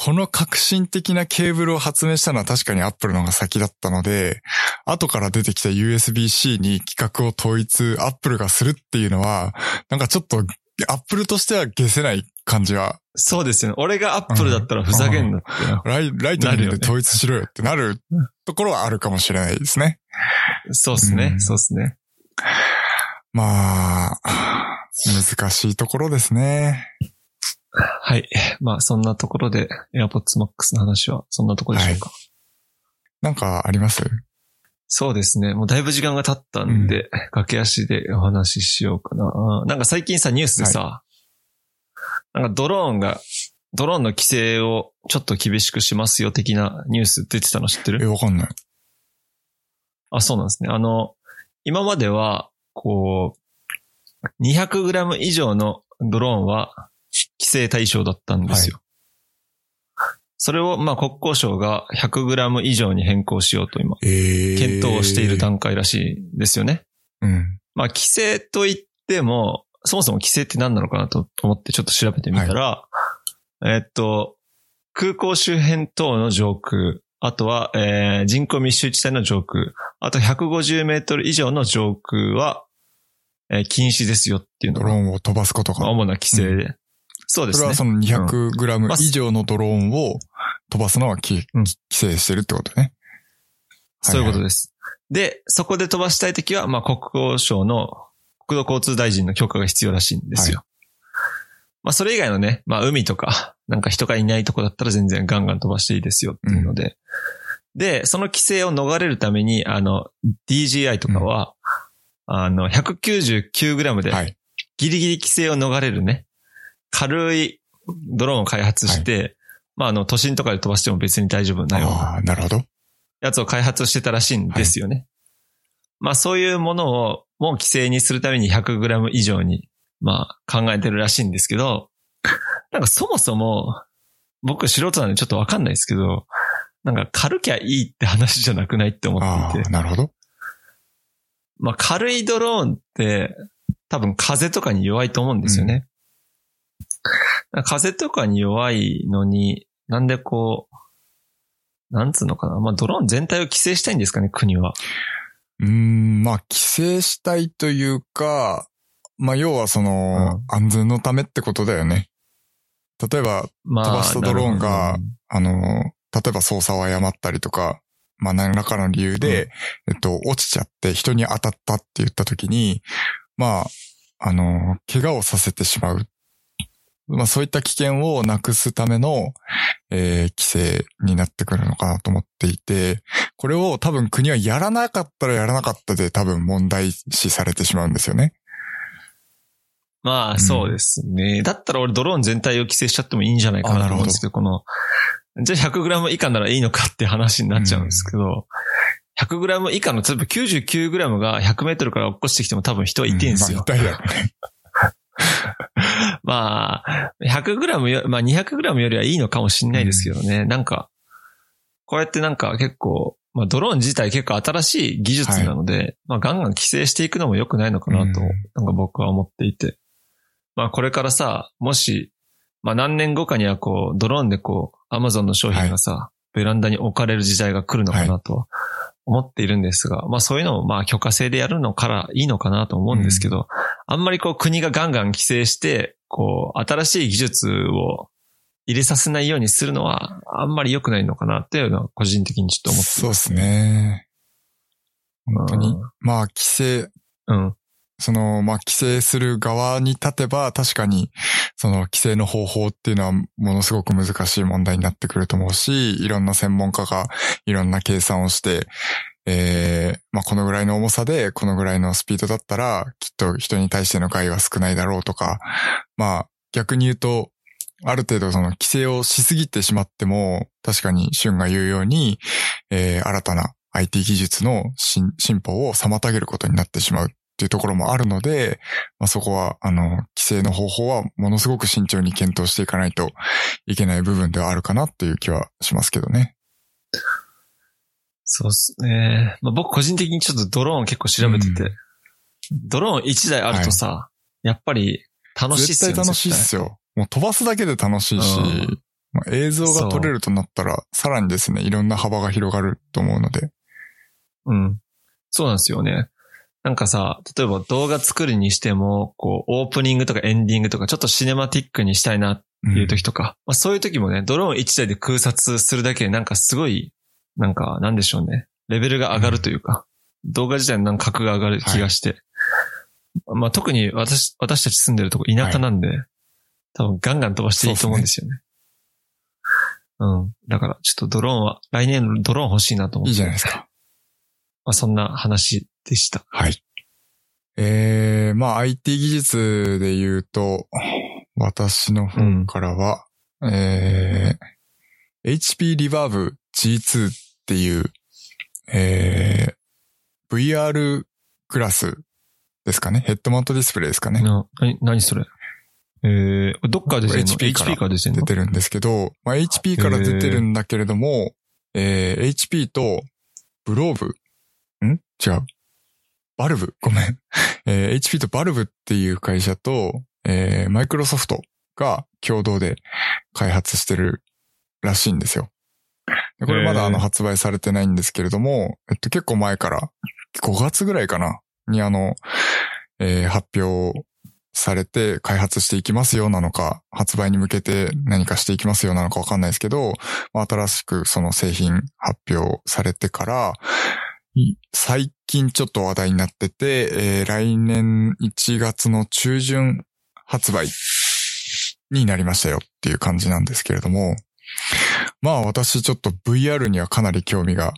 A: この革新的なケーブルを発明したのは確かにアップルの方が先だったので、後から出てきた USB-C に規格を統一アップルがするっていうのは、なんかちょっとアップルとしては消せない感じは、
B: そうですよね。俺がアップルだったらふざけんなってな。
A: ライライトニングで統一しろよってなるところはあるかもしれないですね。
B: そうですね、
A: うん
B: そうですね。
A: まあ、難しいところですね。
B: はい。まあそんなところで AirPods Max の話はそんなところでしょうか。
A: なんかあります？
B: そうですね。もうだいぶ時間が経ったんで、駆け足でお話ししようかな。なんか最近さ、ニュースでさ、なんかドローンが、ドローンの規制をちょっと厳しくしますよ的なニュース出てたの知って
A: え、
B: る
A: わかんない。
B: あ、そうなんですね。あの、今までは、こう、200g 以上のドローンは規制対象だったんですよ。それを、まあ、国交省が 100g 以上に変更しようと今、
A: えー、
B: 検討をしている段階らしいですよね。
A: うん。
B: まあ、規制と言っても、そもそも規制って何なのかなと思ってちょっと調べてみたら、えっと、空港周辺等の上空、あとは、えー人口密集地帯の上空、あと150メートル以上の上空は、えー禁止ですよっていうのが、
A: ドローンを飛ばすことが。
B: まあ主な規制で。そうですね。
A: それはその 200g
B: まあ
A: 以上のドローンを飛ばすのは規制してるってことね。
B: そういうこと
A: で
B: です。で、そこで飛ばしたいときは、まあ、国交省の国土交通大臣の許可が必要らしいんですよ。まあ、それ以外のね、まあ、海とか、なんか人がいないとこだったら全然ガンガン飛ばしていいですよっていうので。で、その規制を逃れるために、あの、DGI とかは、あの、199g で、
A: はい。
B: ギリギリ規制を逃れるね、軽いドローンを開発して、まあ、あの、都心とかで飛ばしても別に大丈夫なような
A: なるほど。
B: やつを開発してたらしいんですよね。まあそういうものをもう規制にするために 100g 以上に、まあ考えてるらしいんですけど、なんかそもそも、僕素人なんでちょっとわかんないですけど、なんか軽きゃいいって話じゃなくないって思
A: あ
B: っていて
A: あ、。なるほど。
B: まあ軽いドローンって多分風とかに弱いと思うんですよね。風とかに弱いのに、なんでこう、なんつうのかな。まあドローン全体を規制したいんですかね、国は。
A: うーん、まあ、規制したいというか、まあ、要はその、安全のためってことだよね。例えば、
B: まあ。
A: 飛ばしたドローンがあの、例えば操作を誤ったりとか、まあ何らかの理由で、えっと、落ちちゃって人に当たったって言った時に、まあ、あの、怪我をさせてしまう。まあそういった危険をなくすための、えー規制になってくるのかなと思っていて、これを多分国はやらなかったらやらなかったで多分問題視されてしまうんですよね。
B: まあ、そうですね。だったら俺ドローン全体を規制しちゃってもいいんじゃないかなと思うんですけど、この、じゃあ 100g 以下ならいいのかって話になっちゃうんですけど、100g 以下の、例えば 99g が100メートルから落っこちてきても多分人はいてんすよ。
A: まあ痛いだろうね。
B: まあ、100g よ、まあ 200g よりはいいのかもしれないですけどね。なんか、こうやってなんか結構、まあドローン自体結構新しい技術なので、まあガンガン規制していくのも良くないのかなと、
A: うん。
B: なんか僕は思っていて。まあこれからさ、もし、まあ何年後かにはこう、ドローンでこう、アマゾンの商品がさ、ベランダに置かれる時代が来るのかなと思っているんですが、まあそういうのをまあ許可制でやるのからいいのかなと思うんですけど、あんまりこう国がガンガン規制して、こう新しい技術を入れさせないようにするのはあんまり良くないのかなっていうのは個人的にちょっと思って
A: そうですね。本当に
B: うん。
A: まあ規制、
B: うん。
A: その、まあ、規制する側に立てば、確かに、その、規制の方法っていうのは、ものすごく難しい問題になってくると思うし、いろんな専門家が、いろんな計算をして、えー、まあ、このぐらいの重さで、このぐらいのスピードだったら、きっと人に対しての害は少ないだろうとか、まあ、逆に言うと、ある程度その規制をしすぎてしまっても、確かに俊が言うように、えー、新たな IT 技術の進進歩を妨げることになってしまうっていうところもあるので、まあ、そこは、あの、規制の方法はものすごく慎重に検討していかないといけない部分ではあるかなっていう気はしますけどね。
B: そうですね。まあ、僕個人的にちょっとドローン結構調べてて、
A: うん
B: ドローン1台あるとさ、やっぱり楽しいっすよね。
A: 絶対楽しいっす
B: よ。
A: よ。もう飛ばすだけで楽しいし、
B: うん
A: まあ映像が撮れるとなったら、さらにですね、いろんな幅が広がると思うので。
B: うん。そうなんですよね。なんかさ、例えば動画作るにしても、こう、オープニングとかエンディングとか、ちょっとシネマティックにしたいなっていう時とか、まあそういう時もね、ドローン1台で空撮するだけでなんかすごい、なんか、なんでしょうね。レベルが上がるというか、動画自体のなんか格が上がる気がして。まあ特に私、私たち住んでるとこ田舎なんで、多分ガンガン飛ばしていいと思うんですよね。うん。だから、ちょっとドローンは、来年ドローン欲しいなと思って。
A: いいじゃないですか。
B: まあそんな話でした。
A: はい。えー、まあ IT 技術で言うと、私の方からは、えー、HP Reverb G2 っていう、えー、VR クラスですかね？ヘッドマウントディスプレイですかね？
B: な、な何それ？えー、どっから出てるの
A: ？HP から
B: HP から出てるの？
A: 出てるんですけど、まあ、HP から出てるんだけれども、えー HP とブローブ、ん？違う。バルブ、ごめん。えー HP とバルブっていう会社と、えーマイクロソフトが共同で開発してるらしいんですよ。でこれまだあの発売されてないんですけれども、えっと結構前から、5月ぐらいかな、にあの、えー発表されて開発していきますよなのか、発売に向けて何かしていきますよなのかわかんないですけど、まあ新しくその製品発表されてから、最近ちょっと話題になってて、えー来年1月の中旬発売になりましたよっていう感じなんですけれども、まあ私ちょっと VR にはかなり興味が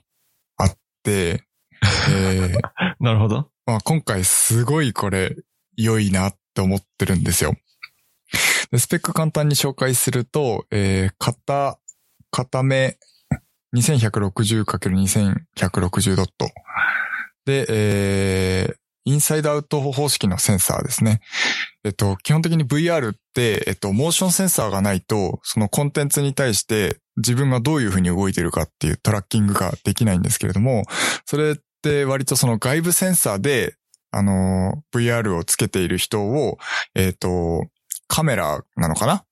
A: あって、えー
B: なるほど。
A: まあ今回すごいこれ良いなって思ってるんですよ。でスペック簡単に紹介すると、えー、型、片目 2160×2160 ドット。で、えー、インサイドアウト方式のセンサーですね。えっと、基本的に VR って、えっと、モーションセンサーがないと、そのコンテンツに対して自分がどういうふうに動いてるかっていうトラッキングができないんですけれども、それって割とその外部センサーで、あの、VR をつけている人を、えっ、と、カメラなのかな？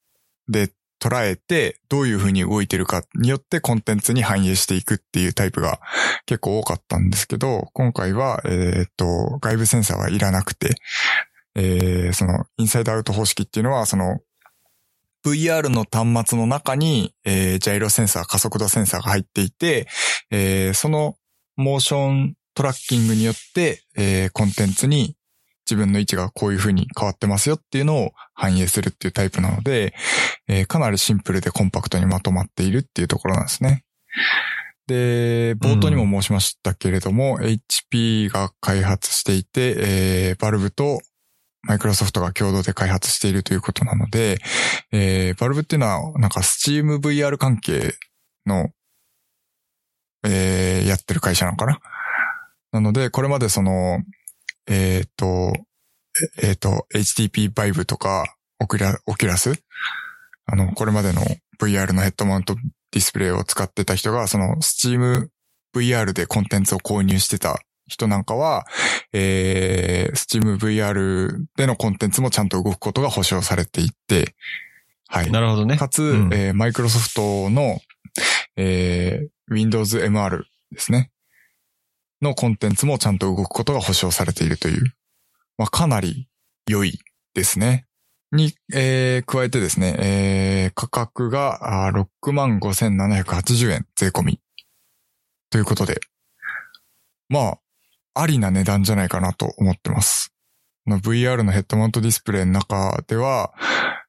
A: で捉えて、どういう風に動いてるかによってコンテンツに反映していくっていうタイプが結構多かったんですけど、今回は、えっ、と、外部センサーはいらなくて、えーその、インサイドアウト方式っていうのは、その、VR の端末の中に、えージャイロセンサー、加速度センサーが入っていて、えーそのモーショントラッキングによって、えーコンテンツに自分の位置がこういう風に変わってますよっていうのを反映するっていうタイプなので、えーかなりシンプルでコンパクトにまとまっているっていうところなんですね。で、冒頭にも申しましたけれども、HP が開発していて、えー、バルブとマイクロソフトが共同で開発しているということなので、えー、バルブっていうのは、なんか Steam VR 関係の、えー、やってる会社なのかななので、これまでその、えっ、と、えっ、と、 HTC Vive とか、オキュラ、オキュラス？あの、これまでの VR のヘッドマウントディスプレイを使ってた人が、その Steam VR でコンテンツを購入してた人なんかは、えー、Steam VR でのコンテンツもちゃんと動くことが保証されていて、はい。
B: なるほどね。
A: かつ、
B: うん
A: えー、マイクロソフトの、えー、Windows MR ですね。のコンテンツもちゃんと動くことが保証されているという。まあ、かなり良いですね。に、えー、加えてですね、えー、価格が65,780円税込み。ということで。まあ、ありな値段じゃないかなと思ってます。VR のヘッドマウントディスプレイの中では、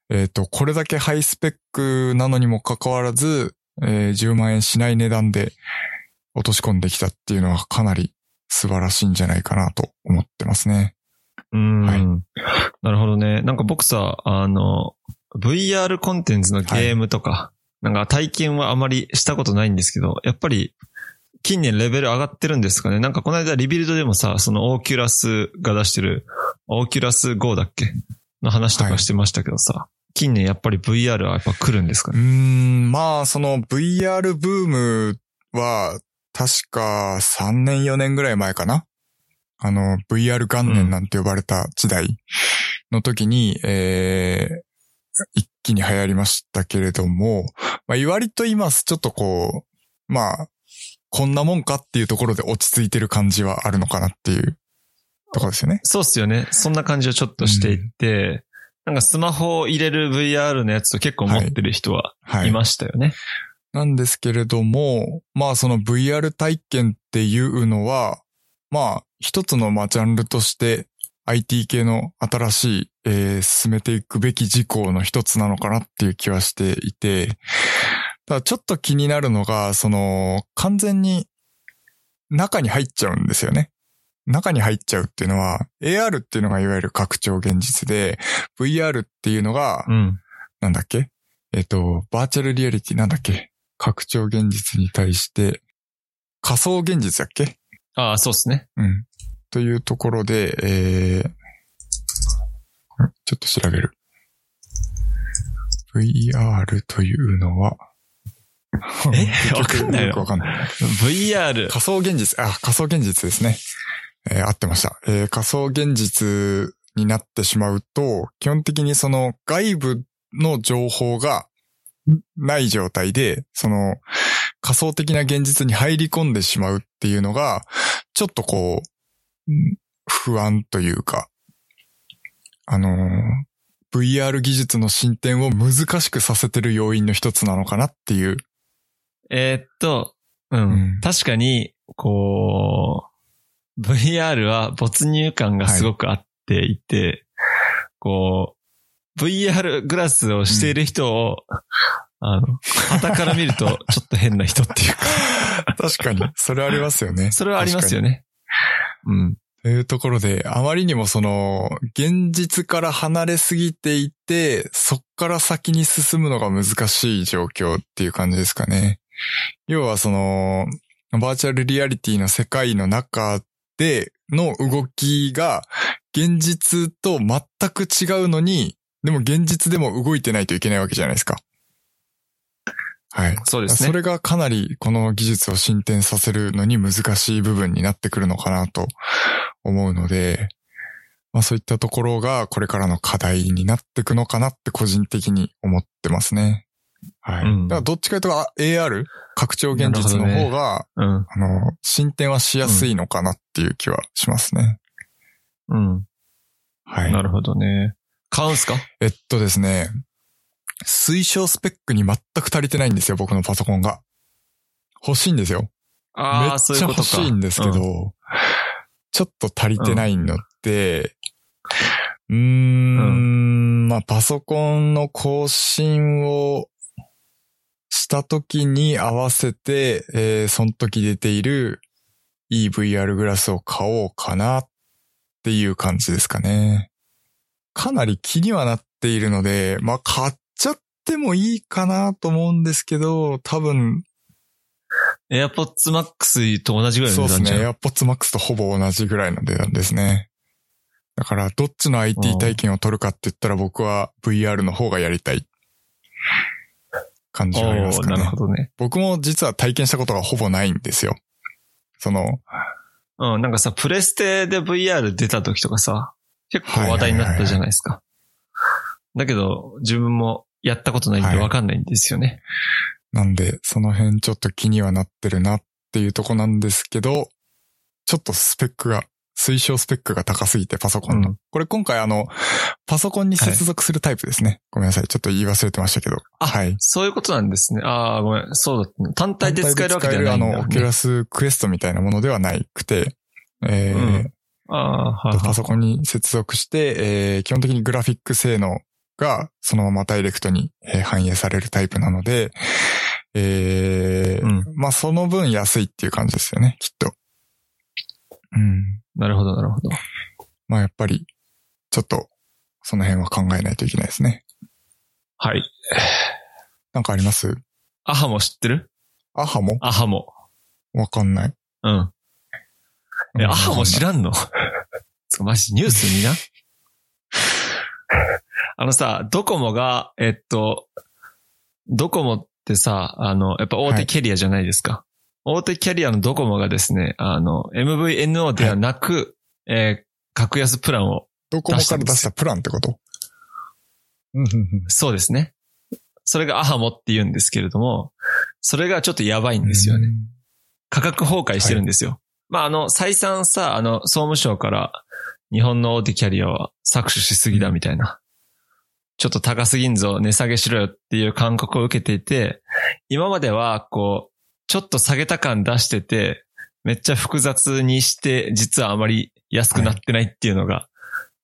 A: えっ、と、これだけハイスペックなのにもかかわらず、えー10万円しない値段で落とし込んできたっていうのはかなり素晴らしいんじゃないかなと思ってますね。
B: うん、
A: はい
B: なるほどね。なんか僕さ、あの、VR コンテンツのゲームとか、なんか体験はあまりしたことないんですけど、やっぱり近年レベル上がってるんですかね。なんかこの間リビルドでもさ、そのオーキュラスが出してる、 Oculus Go だっけ？の話とかしてましたけどさ、近年やっぱり VR はやっぱ来るんですかね？
A: ん、まあ、その VR ブームは、確か3年4年ぐらい前かな？あの、VR 元年なんて呼ばれた時代の時に、えー、一気に流行りましたけれども、まあ、割と今、ちょっとこう、まあ、こんなもんかっていうところで落ち着いてる感じはあるのかなっていうところですよね。
B: そうっすよね。そんな感じをちょっとしていて、なんかスマホを入れる VR のやつと結構持ってる人は
A: はい
B: いましたよね。
A: なんですけれども、まあその VR 体験っていうのは、まあ一つのまあジャンルとして IT 系の新しい、えー進めていくべき事項の一つなのかなっていう気はしていて、ただちょっと気になるのが、その完全に中に入っちゃうんですよね。中に入っちゃうっていうのは、AR っていうのがいわゆる拡張現実で、VR っていうのが、
B: うん。
A: なんだっけ？えっ、と、バーチャルリアリティなんだっけ？拡張現実に対して、仮想現実だっけ？
B: ああ、そうっすね。
A: うん。というところで、えー、ちょっと調べる。VR というのは、
B: え？わかんないの
A: よくわかんない。
B: VR。
A: 仮想現実、あ、仮想現実ですね。えー合ってました。えー仮想現実になってしまうと、基本的にその外部の情報がない状態で、その仮想的な現実に入り込んでしまうっていうのが、ちょっとこう、うん不安というか、あのー VR 技術の進展を難しくさせてる要因の一つなのかなっていう。
B: えーっと、うん。
A: うん
B: 確かに、こう、VR は没入感がすごくあっていて、こう、VR グラスをしている人を、あの、旗から見ると ちょっと変な人っていうか、
A: 確かに。それありますよね。
B: それはありますよね。うん。
A: というところで、あまりにもその、現実から離れすぎていて、そっから先に進むのが難しい状況っていう感じですかね。要はその、バーチャルリアリティの世界の中での動きが、現実と全く違うのに、でも現実でも動いてないといけないわけじゃないですか。はい。
B: そうですね。
A: それがかなりこの技術を進展させるのに難しい部分になってくるのかなと思うので、まあそういったところがこれからの課題になっていくのかなって個人的に思ってますね。はい。
B: うん
A: だからどっちかというとあ AR? 拡張現実の方が、
B: うん。
A: あの、進展はしやすいのかなっていう気はしますね。
B: うん。
A: はい。
B: なるほどね。買うんすか？
A: えっとですね、推奨スペックに全く足りてないんですよ、僕のパソコンが。欲しいんですよ。め
B: ああ、
A: っちゃ
B: そういうことか。
A: 欲しいんですけど、
B: うん
A: ちょっと足りてないので、うーん、まあ、パソコンの更新をした時に合わせて、えーその時出ている EVR グラスを買おうかなっていう感じですかね。かなり気にはなっているので、まあ、買っちゃってもいいかなと思うんですけど、多分、
B: AirPods Max と同じぐらい
A: そうですね。
B: の値段じゃん。
A: AirPods Max とほぼ同じぐらいの値段ですね。だから、どっちの IT 体験を取るかって言ったら僕は VR の方がやりたい感じがあります
B: おーなる
A: かね。
B: ほどね。
A: 僕も実は体験したことがほぼないんですよ。その、
B: うん、なんかさ、プレステで VR 出た時とかさ、結構話題になったじゃないですか。だけど、自分もやったことないんでわかんないんですよね。
A: なんで、その辺ちょっと気にはなってるなっていうとこなんですけど、ちょっとスペックが、推奨スペックが高すぎてパソコンの。
B: うん
A: これ今回あの、パソコンに接続するタイプですね。ごめんなさい。ちょっと言い忘れてましたけど。
B: あ
A: はい。
B: そういうことなんですね。ああ、ごめん。そうだった。単体で使えるわけではないんだ、ね。
A: 単体で使えるあの、 Oculus Quest みたいなものではないくて、えー
B: うん。
A: パソコンに接続して、えー基本的にグラフィック性能がそのままダイレクトにえー反映されるタイプなので、えー
B: うん
A: まあその分安いっていう感じですよね、きっと。うん。
B: なるほど、なるほど。
A: まあやっぱり、ちょっと、その辺は考えないといけないですね。
B: はい。
A: なんかあります？
B: アハも知ってる？
A: アハも
B: アハも。
A: わかんない。
B: うん。え、アハも知
A: ん
B: らんの？マジニュース見な あのさ、ドコモが、えっと、ドコモってさ、あの、やっぱ大手キャリアじゃないですか。大手キャリアのドコモがですね、あの、MVNO ではなく、えー格安プランを、
A: どこもから出したプランってこと？
B: そうですね。それがアハモって言うんですけれども、それがちょっとやばいんですよね。価格崩壊してるんですよ。まあ、あの、再三さ、あの、総務省から日本の大手キャリアは搾取しすぎだみたいな。ちょっと高すぎんぞ、値下げしろよっていう感覚を受けていて、今までは、こう、ちょっと下げた感出してて、めっちゃ複雑にして、実はあまり安くなってないっていうのが、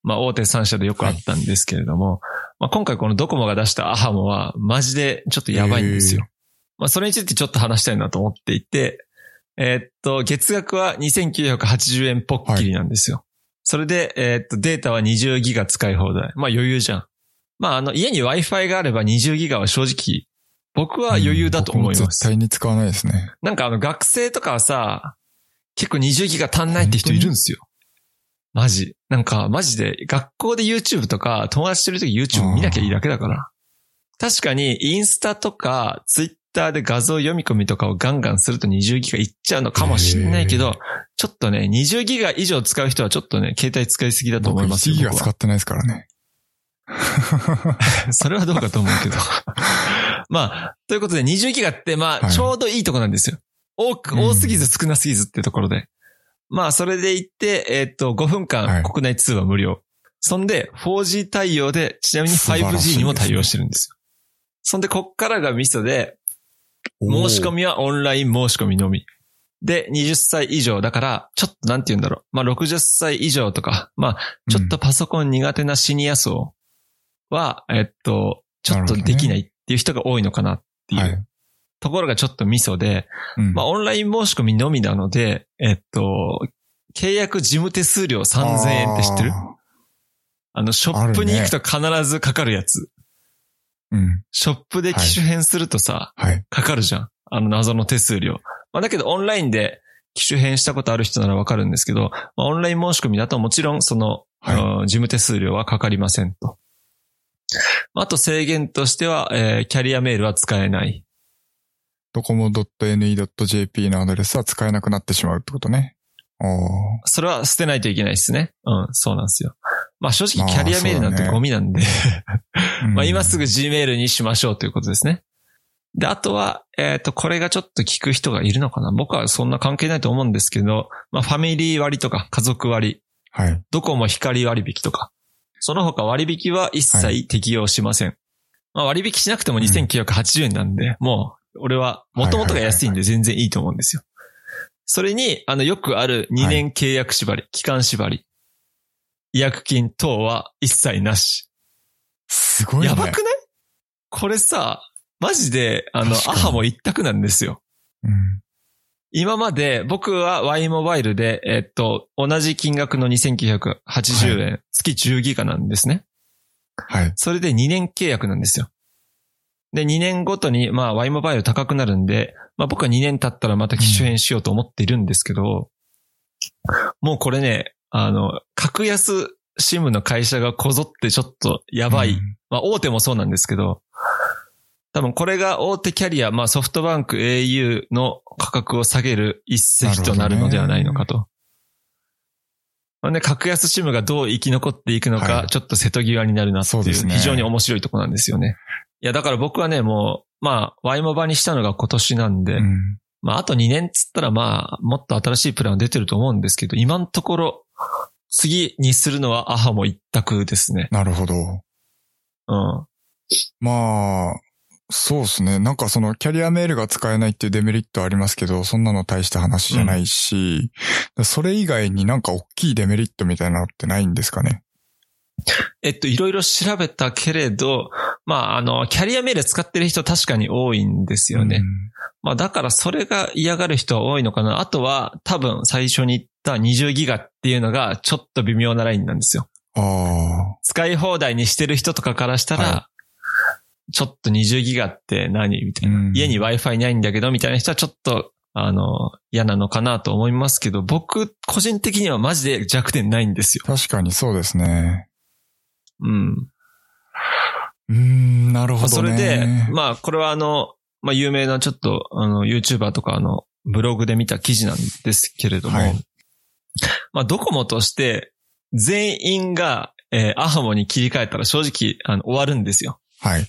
B: まあ、大手3社でよくあったんですけれども、まあ、今回このドコモが出したアハモは、マジでちょっとやばいんですよ。まあ、それについてちょっと話したいなと思っていて、えーっと、月額は2980円ポッキリなんですよ。それで、えーっと、データは20ギガ使い放題。まあ余裕じゃん。まああの、家に Wi-Fi があれば20ギガは正直、僕は余裕だと思い
A: 僕も絶
B: ます。
A: 対に使わないですね。
B: なんかあの、学生とかはさ、結構20ギガ足んないって人いるんですよ。マジ。なんか、マジで、学校で YouTube とか、友達といるとき YouTube 見なきゃいいだけだから。確かに、インスタとか、Twitter で画像読み込みとかをガンガンすると20ギガいっちゃうのかもしれないけど、ちょっとね、20ギガ以上使う人はちょっとね、携帯使いすぎだと思
A: 僕1
B: いますよ。
A: ギガ使ってないですからね。
B: それはどうかと思うけど。まあ、ということで20ギガって、まあ、
A: はい
B: ちょうどいいとこなんですよ。多く、
A: うん
B: 多すぎず少なすぎずっていうところで。まあ、それで言って、えーっと、5分
A: はい
B: 間国内通話無料。そんで、4G 対応で、ちなみに
A: 素晴らしいです
B: 5G
A: ね
B: にも対応してるんですよ。そんで、こっからがミソで、申し込
A: み。
B: みはオンライン申し込みのみ。で、20歳以上だから、ちょっとなんて言うんだろう。まあ、60歳以上とか、まあ、ちょっとパソコン苦手なシニア層は、えっと、ちょっとできないっていう人が多いのかなってい
A: はいう
B: ところがちょっとミソで、
A: うん
B: まあ、オンライン申し込みのみなので、えっと、契約事務手数料3000円って知ってる？
A: あ
B: あの、ショップに行くと必ずかかるやつ。
A: ーうん。
B: ショップで機種変するとさ、
A: はい。
B: かかるじゃん。あの謎の手数料。まあ、だけどオンラインで機種変したことある人ならわかるんですけど、まあ、オンライン申し込みだともちろんその、
A: はい
B: うん事務手数料はかかりませんと。まああと制限としては、えーキャリアメールは使えない。
A: ドコモ .ne.jp のアドレスは使えなくなってしまうってことね。
B: それは捨てないといけないですね。うん、そうなんですよ。まあ正直
A: まあ
B: キャリアメールなんてゴミなんで、
A: うん
B: まあ今すぐ Gmail にしましょうということですね。で、あとは、えっ、と、これがちょっと聞く人がいるのかな僕はそんな関係ないと思うんですけど、まあファミリー割とか家族割、
A: はい。
B: ドコモ光割引とか、その他割引は一切適用しません。まあ割引しなくても2980円なんで、もう、俺は元々が安いんで全然いいと思うんですよ。それに、あの、よくある2年契約縛り、期間縛り、違約金等は一切なし。
A: すごいね。
B: やばくない？これさ、マジで、あの、アハも一択なんですよ。
A: うん。
B: 今まで僕は Y モバイルで、えっと、同じ金額の2980円、月10ギガなんですね。
A: はい。
B: それで2年契約なんですよ。で、2年ごとに、まあ、Y モバイル高くなるんで、まあ僕は2年経ったらまた機種変しようと思っているんですけど、もうこれね、あの、格安シムの会社がこぞってちょっとやばい。
A: うん
B: まあ大手もそうなんですけど、多分これが大手キャリア、まあソフトバンク au の価格を下げる一石となるのではないのかと。まあね、格安シムがどう生き残っていくのか、
A: はい
B: ちょっと瀬戸際になるなっていう、
A: ね
B: 非常に面白いところなんですよね。いや、だから僕はね、もう、まあ、ワイモバにしたのが今年なんで、
A: うん
B: まあ、あと2年っつったらまあ、もっと新しいプラン出てると思うんですけど、今のところ、次にするのはアハも一択ですね。
A: なるほど。
B: うん。
A: まあ、そうですね。なんかそのキャリアメールが使えないっていうデメリットありますけど、そんなの大した話じゃないし、それ以外になんか大きいデメリットみたいなのってないんですかね？
B: えっと、いろいろ調べたけれど、まあ、あの、キャリアメール使ってる人確かに多いんですよね。まあ、だからそれが嫌がる人は多いのかな。あとは、多分最初に言った20ギガっていうのがちょっと微妙なラインなんですよ。使い放題にしてる人とかからしたら、
A: は
B: ちょっと20ギガって何みたいな。
A: うん
B: 家に Wi-Fi ないんだけど、みたいな人はちょっと、あの、嫌なのかなと思いますけど、僕、個人的にはマジで弱点ないんですよ
A: あ、。確かにそうですね。
B: うん。
A: うーん、なる
B: まあ
A: ほどね。
B: それで、まあ、これはあの、まあ、有名なちょっと、あの、YouTuber とかあの、ブログで見た記事なんですけれども、
A: はい
B: まあ、ドコモとして、全員が、えーアハモに切り替えたら正直、あの、終わるんですよ。
A: はい。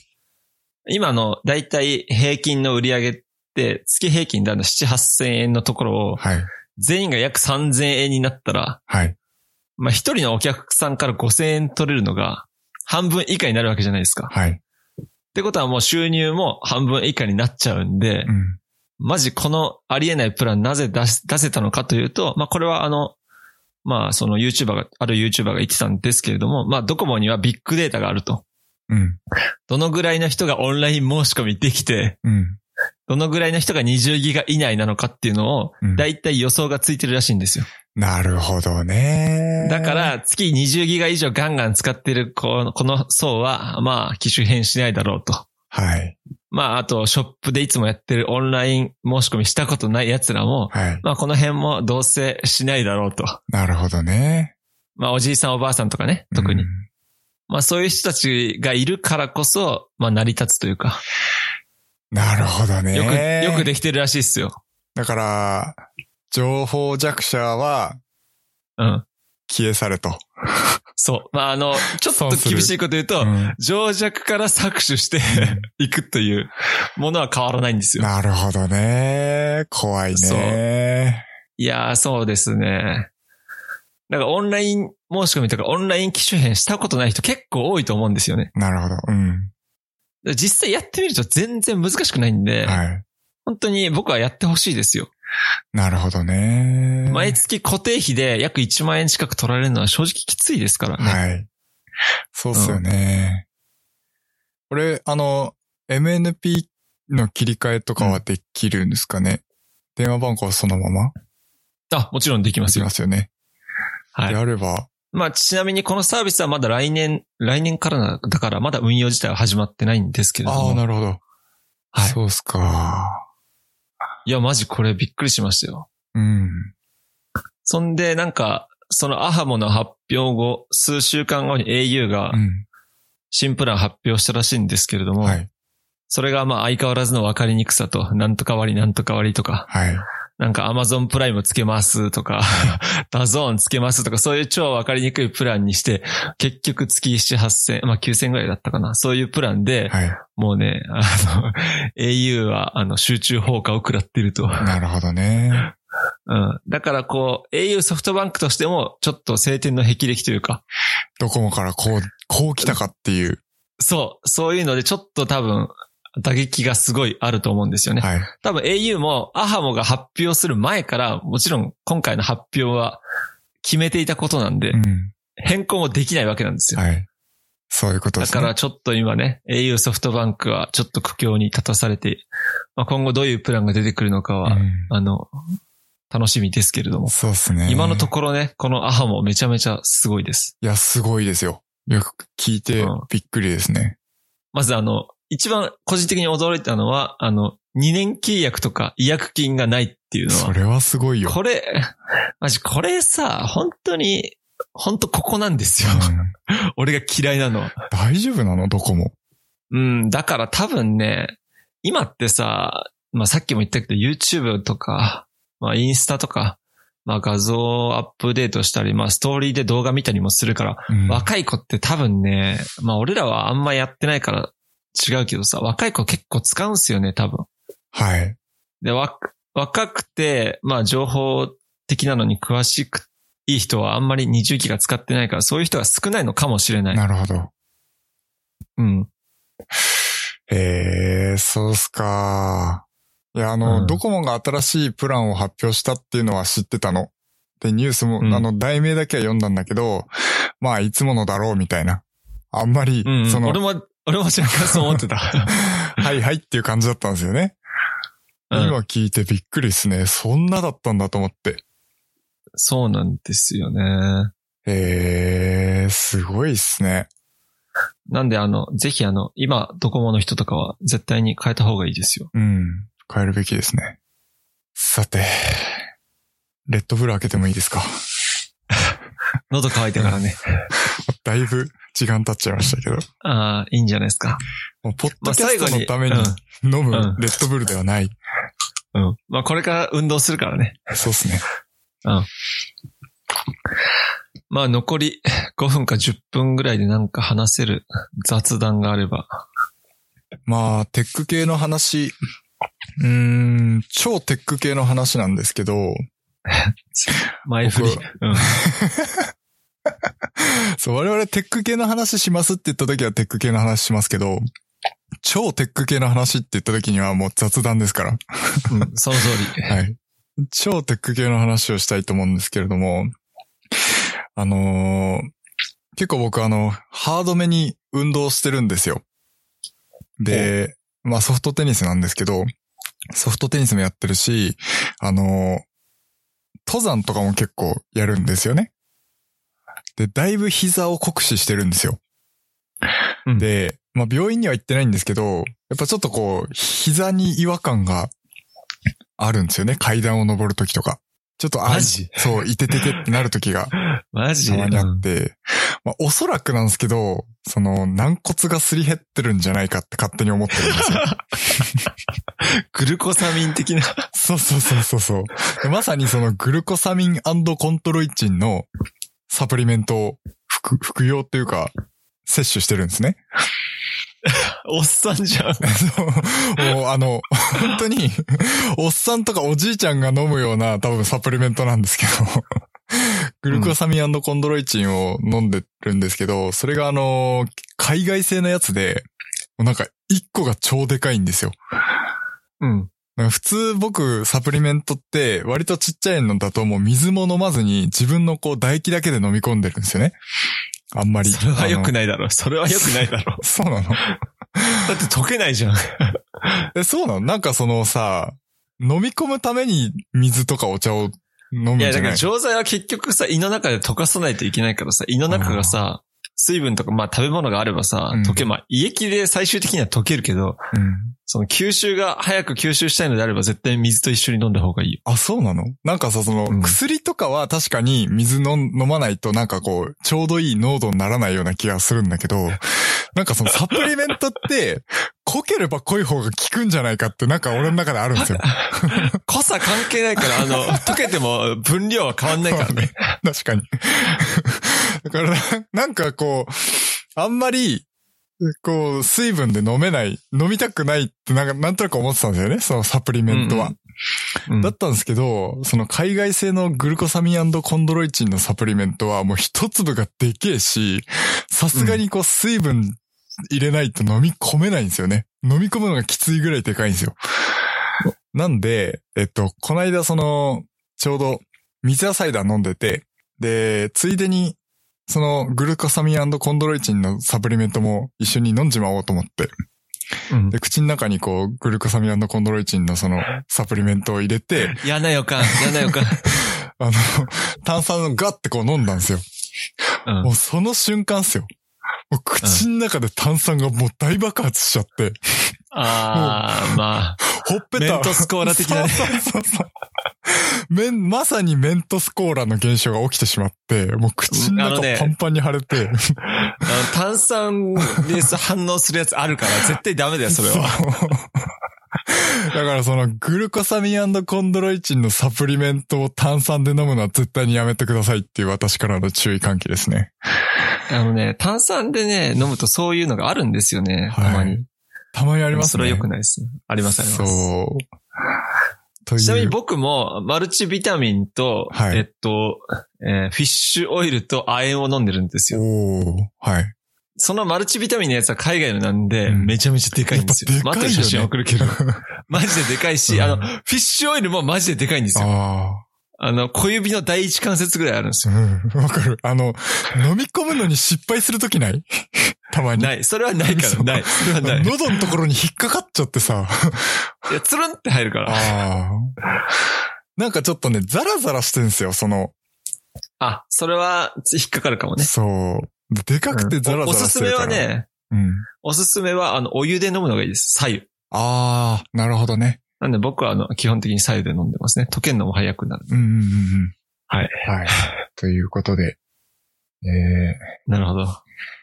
B: 今の、だいたい平均の売り上げって、月平均であの、7、8000円のところを、
A: はい。
B: 全員が約3000円になったら、
A: はい。
B: まあ、一人のお客さんから5000円取れるのが、半分以下になるわけじゃないですか。
A: はい。
B: ってことはもう収入も半分以下になっちゃうんで、
A: うん。
B: マジこのありえないプランなぜ出し出せたのかというと、まあこれはあの、まあその YouTuber が、ある YouTuber が言ってたんですけれども、まあドコモにはビッグデータがあると。
A: うん。
B: どのぐらいの人がオンライン申し込みできて、
A: うん。
B: どのぐらいの人が20ギガ以内なのかっていうのを
A: うん、
B: だいたい予想がついてるらしいんですよ。
A: なるほどね。
B: だか、ら、月20ギガ以上ガンガン使ってるこのこの層は、まあ、機種変しないだろうと。
A: はい。
B: まあ、あと、ショップでいつもやってるオンライン申し込みしたことない奴らも、
A: はい。
B: まあ、この辺もどうせしないだろうと。
A: なるほどね。
B: まあ、おじいさんおばあさんとかね、特に。
A: うん
B: まあ、そういう人たちがいるからこそ、まあ、成り立つというか、
A: なるほどね。
B: よく、よくできてるらしいっすよ。
A: だから、情報弱者は
B: うん。
A: 消え去れと。
B: そう。まあ、あの、ちょっと厳しいこと言うと、
A: うん
B: 情弱から搾取していくというものは変わらないんですよ。
A: なるほどね。怖いね。
B: いやー、そうですね。だからオンライン申し込みとかオンライン機種変したことない人結構多いと思うんですよね。
A: なるほど。うん。
B: 実際やってみると全然難しくないんで、
A: はい。
B: 本当に僕はやってほしいですよ。
A: なるほどね。
B: 毎月固定費で約1万円近く取られるのは正直きついですからね。
A: はい。そうっすよね。これ、あの、MNP の切り替えとかはできるんですかね、電話番号はそのまま？
B: あ、もちろんできま
A: ですき
B: よ。
A: ますよね。
B: はい
A: で。あれば、
B: まあ、ちなみにこのサービスはまだ来年、来年からなだからまだ運用自体は始まってないんですけれど
A: ああ、
B: も。
A: なるほど。
B: はい
A: そうっすか。
B: いや、マジこれびっくりしましたよ。
A: うん。
B: そんで、なんか、その ahamo の発表後、数週間後に au が
A: うん。
B: 新プラン発表したらしいんですけれども、
A: はい。
B: それがまあ相変わらずの分かりにくさと、なんとか割りなんとか割りとか、
A: はい。
B: なんか Amazon プライムつけますとか、DAZN つけますとか、そういう超分かりにくいプランにして、結局月7、8000、まあ9000ぐらいだったかな。そういうプランで、
A: はい。
B: もうね、あの、au はあの集中放火を食らっていると。
A: なるほどね。
B: うん。だからこう、au ソフトバンクとしても、ちょっと晴天の霹靂というか、
A: ドコモからこう、こう来たかっていう。
B: そう、そういうのでちょっと多分、打撃がすごいあると思うんですよね。
A: はい。
B: 多分 au もアハモが発表する前から、もちろん今回の発表は決めていたことなんで
A: う、ん。
B: 変更もできないわけなんですよ。
A: はい。そういうことですね。
B: だからちょっと今ね、au ソフトバンクはちょっと苦境に立たされて、まあ、今後どういうプランが出てくるのかは、
A: うん
B: あの、楽しみですけれども。
A: そうですね。
B: 今のところね、このアハモめちゃめちゃすごいです。
A: いや、すごいですよ。よく聞いて
B: うん
A: びっくりですね。
B: まずあの、一番個人的に驚いたのは、あの、2年契約とか違約金がないっていうのは、
A: それはすごいよ。
B: これ、マジこれさ、本当に、本当ここなんですよ。
A: うん
B: 俺が嫌いなのは。
A: 大丈夫なの？どこも。
B: うん、だから多分ね、今ってさ、まあさっきも言ったけど YouTube とか、まあインスタとか、まあ画像アップデートしたり、まあストーリーで動画見たりもするから、
A: うん
B: 若い子って多分ね、まあ俺らはあんまやってないから違うけどさ、若い子結構使うんすよね、多分。
A: はい。
B: で、わ、若くて、まあ情報的なのに詳しく、いい人はあんまり20ギガ使ってないから、そういう人が少ないのかもしれない。
A: なるほど。
B: うん。
A: へえ、そうっすか。いや、あの、
B: うん
A: ドコモが新しいプランを発表したっていうのは知ってたの。で、ニュースも、
B: うん
A: あの、題名だけは読んだんだけど、まあ、いつものだろうみたいな。あんまり、
B: うん。
A: その、
B: 俺も、俺も若干そう思ってた。
A: はいはいっていう感じだったんですよね。
B: うん
A: 今聞いてびっくりですね。そんなだったんだと思って。
B: そうなんですよね。
A: へえ、すごいっすね。
B: なんであの、ぜひあの、今、ドコモの人とかは絶対に変えた方がいいですよ。
A: うん。変えるべきですね。さて、レッドブル開けてもいいですか？
B: 喉乾いてからね。
A: だいぶ時間経っちゃいましたけど。
B: ああ、いいんじゃないですか。
A: もうポッドキャストのために
B: まあ
A: 飲む
B: うん
A: レッドブルではない。
B: うん。まあこれから運動するからね。
A: そうっすね。
B: まあ残り5分か10分ぐらいでなんか話せる雑談があれば。
A: まあ、テック系の話、うーん、超テック系の話なんですけど、
B: 前振り。
A: 僕
B: うん。
A: そう、我々テック系の話しますって言った時はテック系の話しますけど、超テック系の話って言った時にはもう雑談ですから。
B: うん、その通り。
A: はい。超テック系の話をしたいと思うんですけれども、あのー結構僕あの、ハードめに運動してるんですよ。で、まあソフトテニスなんですけど、ソフトテニスもやってるし、あのー登山とかも結構やるんですよね。で、だいぶ膝を酷使してるんですよ。
B: うん
A: で、まあ病院には行ってないんですけど、やっぱちょっとこう、膝に違和感があるんですよね。階段を登るときとか。ちょっとあ
B: マジ？
A: そう、いてててってなるときが
B: マジ？
A: たまにあ
B: うん
A: って、まあおそらくなんですけど、その軟骨がすり減ってるんじゃないかって勝手に思ってるんですよ。
B: グルコサミン的な？
A: そうそうそうそうそうでまさにそのグルコサミンコントロイチンのサプリメントを服服用っていうか、摂取してるんですね。
B: おっさんじゃん。
A: そうあの、本当に、おっさんとかおじいちゃんが飲むような多分サプリメントなんですけど、グルコサミンコンドロイチンを飲んでるんですけど、それがあの、海外製のやつで、なんか一個が超でかいんですよ。
B: うん。
A: 普通僕、サプリメントって割とちっちゃいのだともう水も飲まずに自分のこう唾液だけで飲み込んでるんですよね。あんまり。
B: それは良く
A: い。
B: ないだろ。それは良くないだろ。
A: そうなの
B: だって溶けないじゃん。
A: え、そうなの？なんかそのさ、飲み込むために水とかお茶を飲むん
B: いや、
A: じゃない
B: だから錠剤は結局さ、胃の中で溶かさないといけないからさ、胃の中がさ、水分とか、まあ食べ物があればさ、
A: うん
B: 溶け、まあ胃液で最終的には溶けるけど、
A: うん。
B: その吸収が早く吸収したいのであれば絶対水と一緒に飲んだ方がいいよ。
A: あ、そうなの？なんかさ、その、
B: うん
A: 薬とかは確かに水の飲まないとなんかこう、ちょうどいい濃度にならないような気がするんだけど、なんかそのサプリメントって、濃ければ濃い方が効くんじゃないかってなんか俺の中であるんですよ。
B: 濃さ関係ないから、あの、溶けても分量は変わんないからね。
A: 確かに。だからな、なんかこう、あんまり、こう、水分で飲めない、飲みたくないってなんか、なんとなく思ってたんですよね、そのサプリメントは。
B: うん
A: だったんですけど、その海外製のグルコサミンコンドロイチンのサプリメントはもう一粒がでけえし、さすがにこう水分入れないと飲み込めないんですよね。飲み込むのがきついぐらいでかいんですよ。なんで、えっと、この間その、ちょうど水野サイダー飲んでて、で、ついでに、そのグルコサミンコンドロイチンのサプリメントも一緒に飲んじまおうと思って。
B: うん
A: で、口の中にこう、グルコサミンコンドロイチンのそのサプリメントを入れて、
B: 嫌な予感、嫌な予感。
A: あの、炭酸をガッてこう飲んだんですよ。
B: うん
A: もうその瞬間っすよ。口の中で炭酸がもう大爆発しちゃって、
B: あー、まあ、
A: ほっぺた。
B: メントスコーラ的なね
A: そうそうそうそう。メン、まさにメントスコーラの現象が起きてしまって、もう口の中パンパンに腫れて、
B: あの炭酸でさ反応するやつあるから絶対ダメだよ、それは。
A: だからそのグルコサミンコンドロイチンのサプリメントを炭酸で飲むのは絶対にやめてくださいっていう私からの注意喚起ですね。
B: あのね、炭酸でね、飲むとそういうのがあるんですよね、たまに。
A: たまにありますね。
B: それは良くないです。あります、あります。
A: そう。
B: ちなみに僕もマルチビタミンと、
A: はい
B: えっと、えーフィッシュオイルと亜鉛を飲んでるんですよ。
A: おーはい。
B: そのマルチビタミンのやつは海外のなんで、
A: うん
B: めちゃめちゃでかいんですよ。
A: でかいよね
B: 待って写真送るけど。マジででかいし、
A: うん
B: あの、フィッシュオイルもマジででかいんですよ。
A: あ
B: あの、小指の第一関節ぐらいあるんです
A: あ。
B: よ。
A: うん。わかる。あの、飲み込むのに失敗するときない？たまに。
B: ない。それはないから、ない。それはない。い
A: 喉のところに引っかかっちゃってさ。
B: や、つるんって入るから。
A: ああ。なんかちょっとね、ザラザラしてんすよ、その。
B: あ、それは引っかかるかもね。
A: そう。ででかくてザラザラ
B: おおすすめ
A: してるから。
B: はね、
A: うん。
B: おすすめは、あの、お湯で飲むのがいいです。左右。
A: ああ、なるほどね。
B: なんで僕は、あの、基本的に左右で飲んでますね。溶けるのも早くなる。
A: うんうんうんうん。
B: はい。
A: はい。ということで。え
B: なるほど。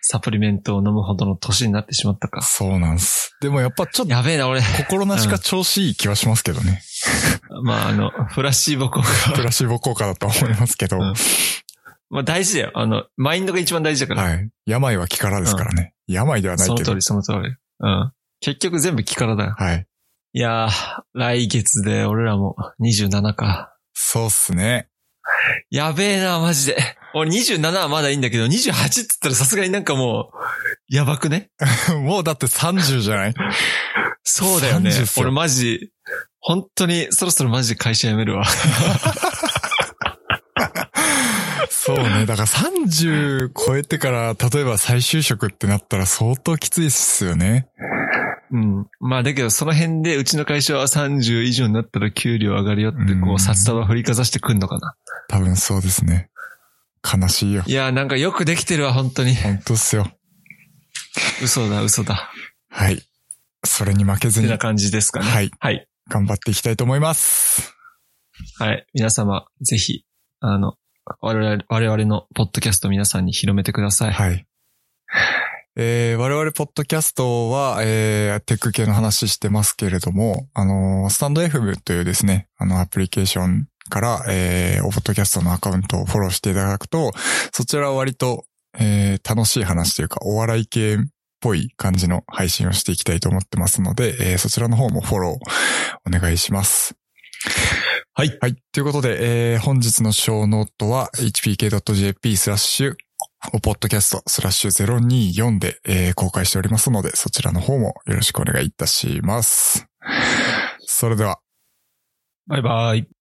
B: サプリメントを飲むほどの年になってしまった
A: ー、
B: か。
A: そうなんす。でもやっぱちょっと
B: やべえな、俺。
A: 心なしか調子いい気はしますけどね。
B: まあ、あの、フラッシーボ効果。
A: プラシーボ効果だと思いますけど。
B: うんまあ大事だよ。あの、マインドが一番大事だから。
A: はい。病は気からですからね。病ではないけど。
B: その通り、その通り。うん。結局全部気からだよ。
A: はい。
B: いやー、来月で俺らも27か。
A: そうっすね。
B: やべえな、マジで。俺27はまだいいんだけど、28って言ったらさすがになんかもう、やばくね？
A: もうだって30じゃない？
B: そうだよね
A: 30っ。すよ
B: 俺マジ、本当にそろそろマジで会社辞めるわ。
A: そうね。だから30超えてから、例えば再就職ってなったら相当きついっすよね。
B: うん。まあだけどその辺でうちの会社は30以上になったら給料上がるよってこう札束振りかざしてくんのかな。
A: 多分そうですね。悲しいよ。
B: いやーなんかよくできてるわ、本当に。
A: 本当っすよ。
B: 嘘だ、嘘だ。
A: はい。それに負けずに
B: ってな感じですかね。
A: はい。
B: はい。
A: 頑張っていきたいと思います。
B: はい。皆様、ぜひ、あの、我々、我々のポッドキャスト皆さんに広めてください。
A: はい。えー、我々ポッドキャストは、えー、テック系の話してますけれども、あのースタンド FM というですね、あの、アプリケーションから、えー、おポッドキャストのアカウントをフォローしていただくと、そちらは割と、えー、楽しい話というか、お笑い系っぽい感じの配信をしていきたいと思ってますので、えー、そちらの方もフォローお願いします。
B: はい。
A: はい。ということで、えー、本日のショーノートは hpk.jp スラッシュおポッドキャストスラッシュ024で、えー公開しておりますので、そちらの方もよろしくお願いいたします。それでは、
B: バイバイ。